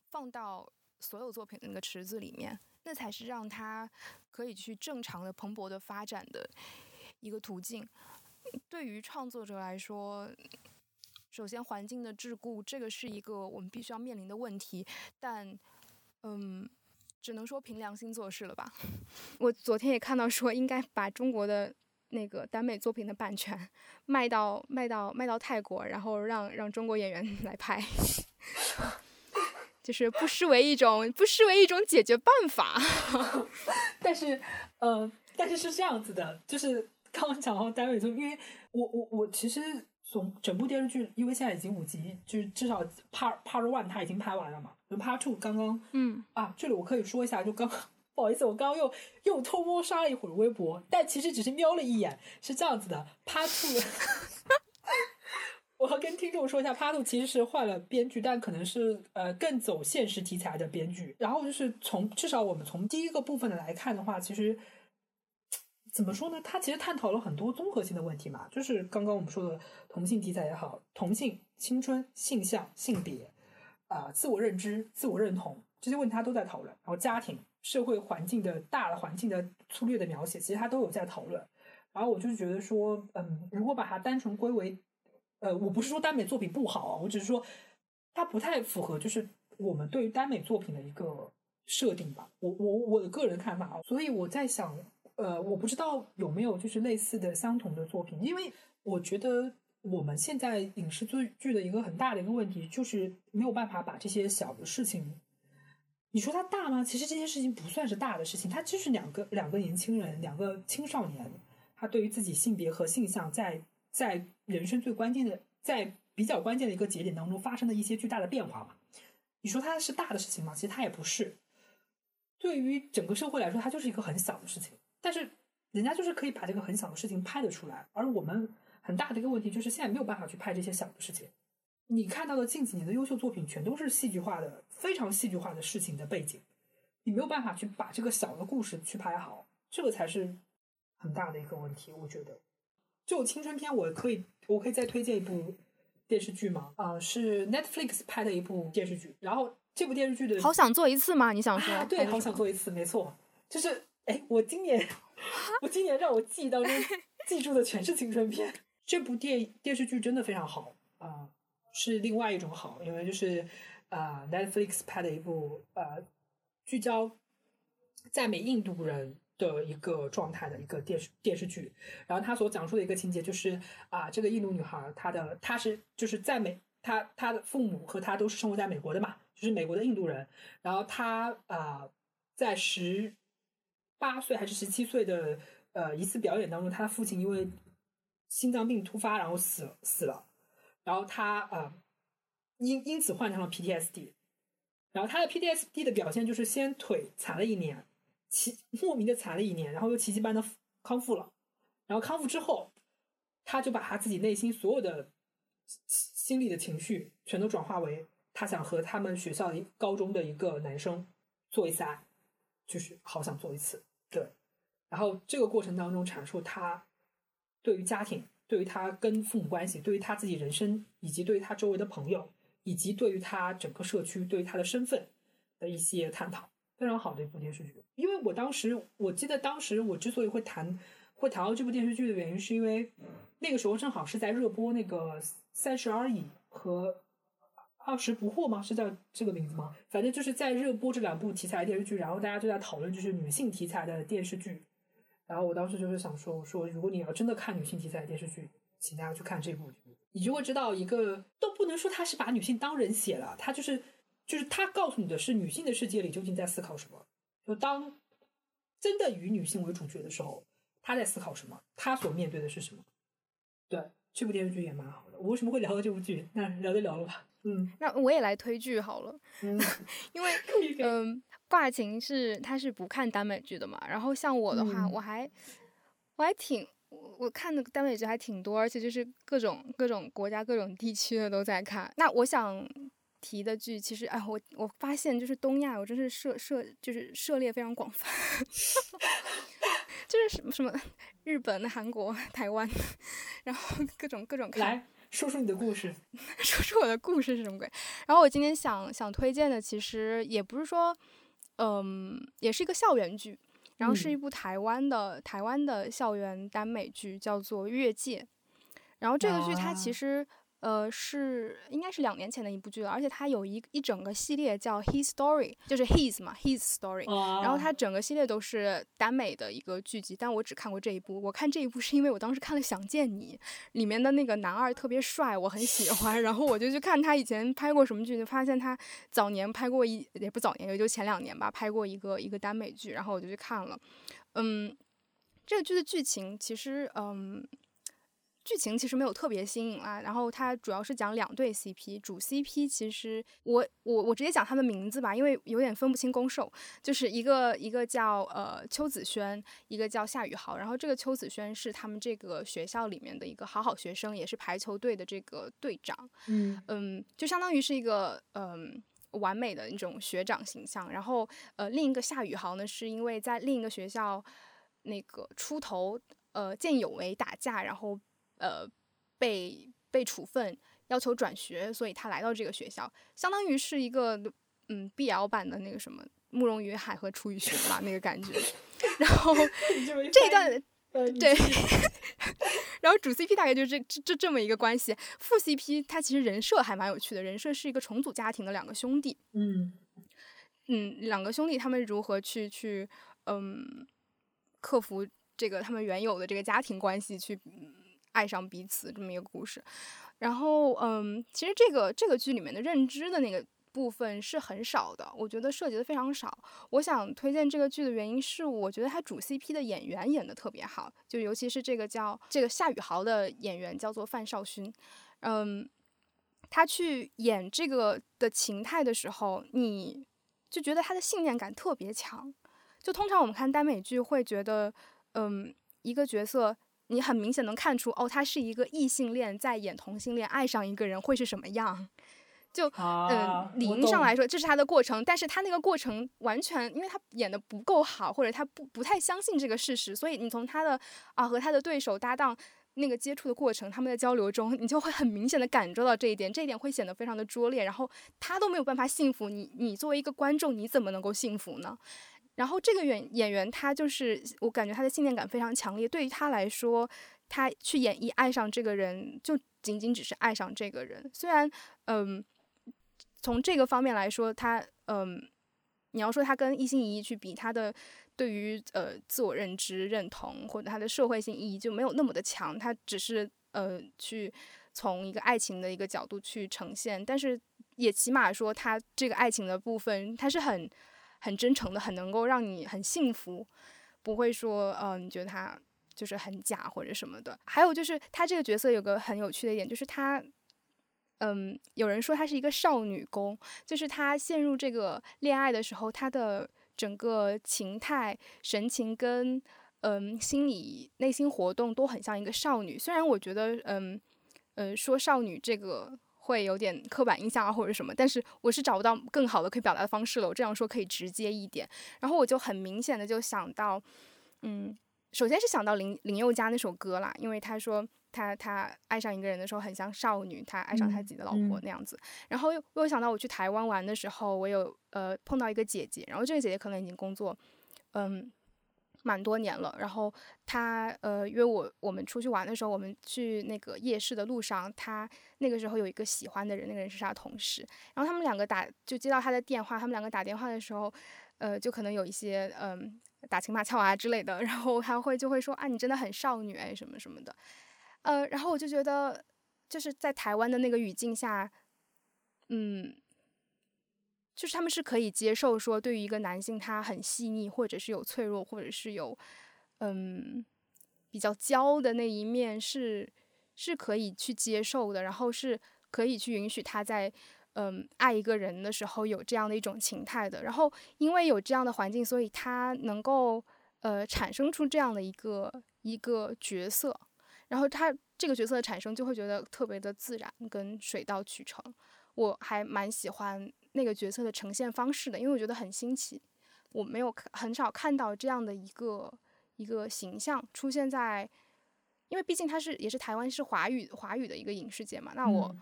放到所有作品的那个池子里面。那才是让他可以去正常的蓬勃的发展的一个途径。对于创作者来说，首先环境的桎梏，这个是一个我们必须要面临的问题。但，嗯，只能说凭良心做事了吧。我昨天也看到说，应该把中国的那个耽美作品的版权卖到卖到卖到泰国，然后让让中国演员来拍，就是不失为一种不失为一种解决办法。但是，呃，但是是这样子的，就是。刚刚讲到单位，就因为我我我其实从整部电视剧，因为现在已经五集，就是至少 part part one 它已经拍完了嘛，就 part two 刚刚嗯啊，这里我可以说一下，就刚不好意思，我刚刚又又偷摸刷了一会儿微博，但其实只是瞄了一眼，是这样子的，part two，我要跟听众说一下，part two 其实是换了编剧，但可能是呃更走现实题材的编剧，然后就是从至少我们从第一个部分的来看的话，其实。怎么说呢？他其实探讨了很多综合性的问题嘛，就是刚刚我们说的同性题材也好，同性、青春、性向、性别，啊，自我认知、自我认同这些问题他都在讨论。然后家庭、社会环境的大的环境的粗略的描写，其实他都有在讨论。然后我就觉得说，嗯，如果把它单纯归为，呃，我不是说耽美作品不好啊，我只是说它不太符合就是我们对于耽美作品的一个设定吧。我我我的个人看法啊，所以我在想。呃，我不知道有没有就是类似的相同的作品，因为我觉得我们现在影视剧剧的一个很大的一个问题就是没有办法把这些小的事情，你说它大吗？其实这件事情不算是大的事情，它就是两个两个年轻人，两个青少年，他对于自己性别和性向在在人生最关键的，在比较关键的一个节点当中发生的一些巨大的变化嘛？你说它是大的事情吗？其实它也不是，对于整个社会来说，它就是一个很小的事情。但是人家就是可以把这个很小的事情拍得出来，而我们很大的一个问题就是现在没有办法去拍这些小的事情。你看到的近几年的优秀作品，全都是戏剧化的、非常戏剧化的事情的背景，你没有办法去把这个小的故事去拍好，这个才是很大的一个问题。我觉得，就青春片，我可以，我可以再推荐一部电视剧吗？啊，是 Netflix 拍的一部电视剧，然后这部电视剧的好想做一次吗？你想说？对，好想做一次，没错，就是。哎，我今年，我今年让我记忆当中记住的全是青春片。这部电电视剧真的非常好啊，是另外一种好，因为就是啊，Netflix 拍的一部呃，聚焦在美印度人的一个状态的一个电视电视剧。然后他所讲述的一个情节就是啊，这个印度女孩她的她是就是在美，她她的父母和她都是生活在美国的嘛，就是美国的印度人。然后她啊，在十。八岁还是十七岁的呃一次表演当中，他的父亲因为心脏病突发，然后死死了，然后他呃因因此患上了 PTSD，然后他的 PTSD 的表现就是先腿残了一年，奇莫名的残了一年，然后又奇迹般的康复了，然后康复之后，他就把他自己内心所有的心理的情绪全都转化为他想和他们学校一高中的一个男生做一次爱，就是好想做一次。对，然后这个过程当中阐述他对于家庭、对于他跟父母关系、对于他自己人生，以及对于他周围的朋友，以及对于他整个社区、对于他的身份的一些探讨，非常好的一部电视剧。因为我当时我记得当时我之所以会谈会谈到这部电视剧的原因，是因为那个时候正好是在热播那个《三十而已》和。二十不惑吗？是叫这个名字吗？反正就是在热播这两部题材电视剧，然后大家就在讨论就是女性题材的电视剧。然后我当时就是想说，我说如果你要真的看女性题材的电视剧，请大家去看这部，你就会知道一个都不能说他是把女性当人写了，他就是就是他告诉你的是女性的世界里究竟在思考什么。就当真的以女性为主角的时候，她在思考什么？她所面对的是什么？对，这部电视剧也蛮好的。我为什么会聊到这部剧？那聊就聊了吧。嗯，那我也来推剧好了，嗯，因为嗯，挂琴是他是不看耽美剧的嘛，然后像我的话，我还我还挺我看的耽美剧还挺多，而且就是各种各种国家各种地区的都在看。那我想提的剧，其实哎，我我发现就是东亚，我真是涉涉就是涉猎非常广泛，就是什么什么日本、韩国、台湾，然后各种各种看。说说你的故事，说说我的故事是什么鬼？然后我今天想想推荐的，其实也不是说，嗯，也是一个校园剧，然后是一嗯部台湾的、台湾的校园耽美剧，叫做《越界》。然后这个剧它其啊实、呃是应该是两年前的一部剧了，而且它有一一整个系列叫 His Story，就是 His 嘛，His Story。然后啊它整个系列都是耽美的一个剧集，但我只看过这一部。我看这一部是因为我当时看了《想见你》，里面的那个男二特别帅，我很喜欢，然后我就去看他以前拍过什么剧，就发现他早年拍过一也不早年，也就前两年吧，拍过一个一个耽美剧，然后我就去看了。嗯，这个剧的剧情其实嗯。剧情其实没有特别新颖啦，然后它主要是讲两对 CP，主 CP 其实我我我直接讲他们名字吧，因为有点分不清攻受。就是一个一个叫呃邱子轩，一个叫夏雨豪。然后这个邱子轩是他们这个学校里面的一个好好学生，也是排球队的这个队长。嗯嗯，就相当于是一个嗯。完美的那种学长形象，然后呃，另一个夏雨豪呢，是因为在另一个学校那个出头，呃，见有为打架，然后呃被被处分，要求转学，所以他来到这个学校，相当于是一个嗯 BL 版的那个什么慕容云海和楚雨荨吧，那个感觉。然后这一段呃对，然后主 CP 大概就是这这这这么一个关系，副 CP 他其实人设还蛮有趣的，人设是一个重组家庭的两个兄弟，嗯。嗯，两个兄弟他们如何去去嗯克服这个他们原有的这个家庭关系，去、嗯爱上彼此这么一个故事。然后嗯，其实这个这个剧里面的认知的那个部分是很少的，我觉得涉及的非常少。我想推荐这个剧的原因是，我觉得他主 CP 的演员演的特别好，就尤其是这个叫这个夏雨豪的演员叫做范少勋，嗯，他去演这个的情态的时候，你就觉得他的信念感特别强。就通常我们看耽美剧会觉得，嗯，一个角色你很明显能看出，哦，他是一个异性恋在演同性恋，爱上一个人会是什么样。就啊嗯，理应上来说，这是他的过程，但是他那个过程完全，因为他演的不够好，或者他不不太相信这个事实，所以你从他的啊和他的对手搭档那个接触的过程，他们的交流中，你就会很明显的感受到这一点，这一点会显得非常的拙劣，然后他都没有办法幸福你，你作为一个观众，你怎么能够幸福呢？然后这个演演员他就是，我感觉他的信念感非常强烈，对于他来说，他去演绎爱上这个人，就仅仅只是爱上这个人，虽然嗯。从这个方面来说，他嗯，你要说他跟一心一意去比，他的对于呃自我认知认同或者他的社会性意义就没有那么的强，他只是呃去从一个爱情的一个角度去呈现，但是也起码说他这个爱情的部分，他是很很真诚的，很能够让你很幸福，不会说呃你觉得他就是很假或者什么的。还有就是他这个角色有个很有趣的一点，就是他。嗯，有人说她是一个少女攻，就是她陷入这个恋爱的时候，她的整个情态、神情跟嗯心理、内心活动都很像一个少女。虽然我觉得，嗯嗯，说少女这个会有点刻板印象啊，或者什么，但是我是找不到更好的可以表达的方式了。我这样说可以直接一点。然后我就很明显的就想到，嗯，首先是想到林林宥嘉那首歌啦，因为他说。他他爱上一个人的时候很像少女，他爱上他自己的老婆那样子。然后又又想到我去台湾玩的时候，我有呃碰到一个姐姐，然后这个姐姐可能已经工作嗯蛮多年了。然后他呃约我我们出去玩的时候，我们去那个夜市的路上，他那个时候有一个喜欢的人，那个人是他同事。然后他们两个打就接到他的电话，他们两个打电话的时候，呃就可能有一些嗯打情骂俏啊之类的。然后他会就会说啊你真的很少女哎什么什么的。呃，然后我就觉得，就是在台湾的那个语境下，嗯，就是他们是可以接受说，对于一个男性他很细腻，或者是有脆弱，或者是有嗯比较娇的那一面，是是可以去接受的，然后是可以去允许他在嗯爱一个人的时候有这样的一种情态的。然后因为有这样的环境，所以他能够呃产生出这样的一个一个角色。然后他这个角色的产生就会觉得特别的自然跟水到渠成，我还蛮喜欢那个角色的呈现方式的，因为我觉得很新奇，我没有很少看到这样的一个一个形象出现在，因为毕竟它是也是台湾是华语华语的一个影视界嘛，那我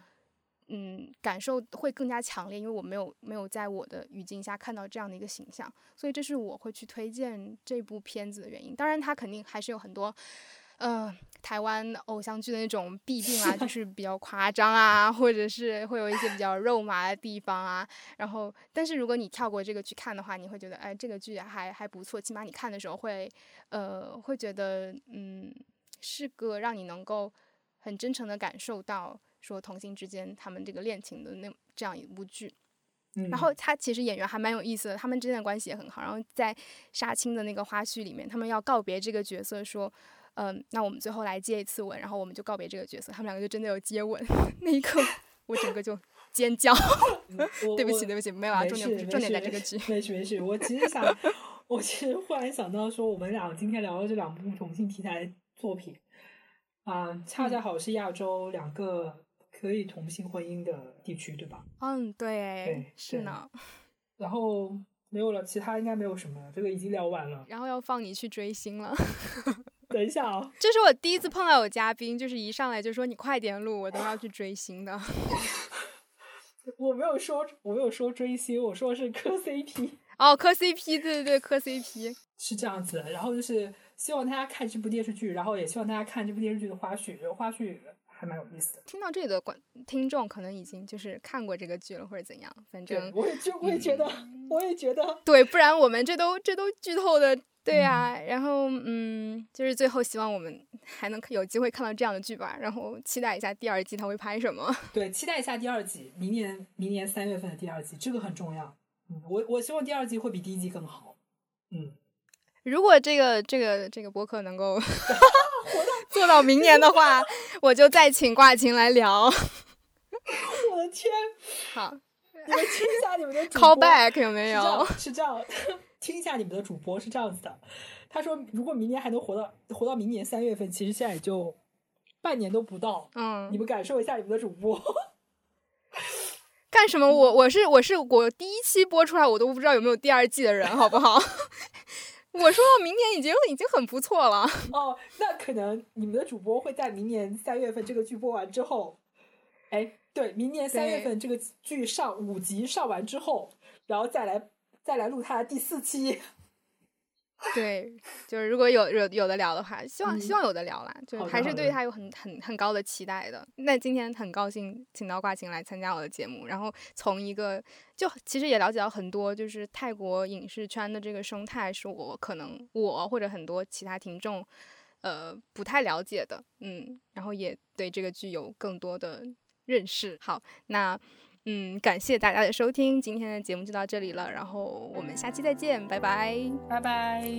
嗯，感受会更加强烈，因为我没有没有在我的语境下看到这样的一个形象，所以这是我会去推荐这部片子的原因。当然，它肯定还是有很多，呃，台湾偶像剧的那种弊病啊，就 是比较夸张啊，或者是会有一些比较肉麻的地方啊。然后，但是如果你跳过这个去看的话，你会觉得，哎，这个剧还还不错，起码你看的时候会，呃，会觉得，嗯，是个让你能够很真诚的感受到。说同性之间他们这个恋情的那这样一部剧，然后他其实演员还蛮有意思的，他们之间的关系也很好。然后在杀青的那个花絮里面，他们要告别这个角色，说，嗯，那我们最后来接一次吻，然后我们就告别这个角色。他们两个就真的有接吻，那一刻我整个就尖叫。对不起，对不起，没有啊，重点不是重点在这个剧。没事没事，我其实想，我其实忽然想到说，我们俩今天聊的这两部同性题材作品，啊，恰恰好是亚洲两个。可以同性婚姻的地区，对吧？嗯，对，是呢。然后没有了，其他应该没有什么了，这个已经聊完了。然后要放你去追星了。等一下啊，这是我第一次碰到有嘉宾，就是一上来就说你快点录，我都要去追星的。我没有说，我没有说追星，我说的是磕 CP。哦，磕 CP，对对对，磕 CP 是这样子。然后就是希望大家看这部电视剧，然后也希望大家看这部电视剧的花絮，花絮。还蛮有意思的。听到这里的观听众可能已经就是看过这个剧了，或者怎样。反正我也就 我也觉得，我也觉得。对，不然我们这都这都剧透的，对呀。然后嗯，就是最后希望我们还能有机会看到这样的剧吧。然后期待一下第二季他会拍什么。对，期待一下第二季，明年明年三月份的第二季，这个很重要。嗯，我我希望第二季会比第一季更好。嗯。如果这个这个这个播客能够 做到明年的话，我就再请挂琴来聊。我的天！好，你们听一下你们的 call back 有没有？是这样，听一下你们的主播是这样子的。他说，如果明年还能活到活到明年三月份，其实现在也就半年都不到。嗯，你们感受一下你们的主播 干什么？我我是我是我第一期播出来，我都不知道有没有第二季的人，好不好？我说明年已经已经很不错了 哦，那可能你们的主播会在明年三月份这个剧播完之后，哎，对，明年三月份这个剧上五集上完之后，然后再来再来录他的第四期。对，就是如果有有有的聊的话，希望希望有的聊啦，就还是对他有很很很高的期待的。那今天很高兴请到挂琴来参加我的节目，然后从一个就其实也了解到很多，就是泰国影视圈的这个生态，是我可能我或者很多其他听众呃不太了解的，嗯，然后也对这个剧有更多的认识。好，那。嗯，感谢大家的收听，今天的节目就到这里了，然后我们下期再见，拜拜，拜拜。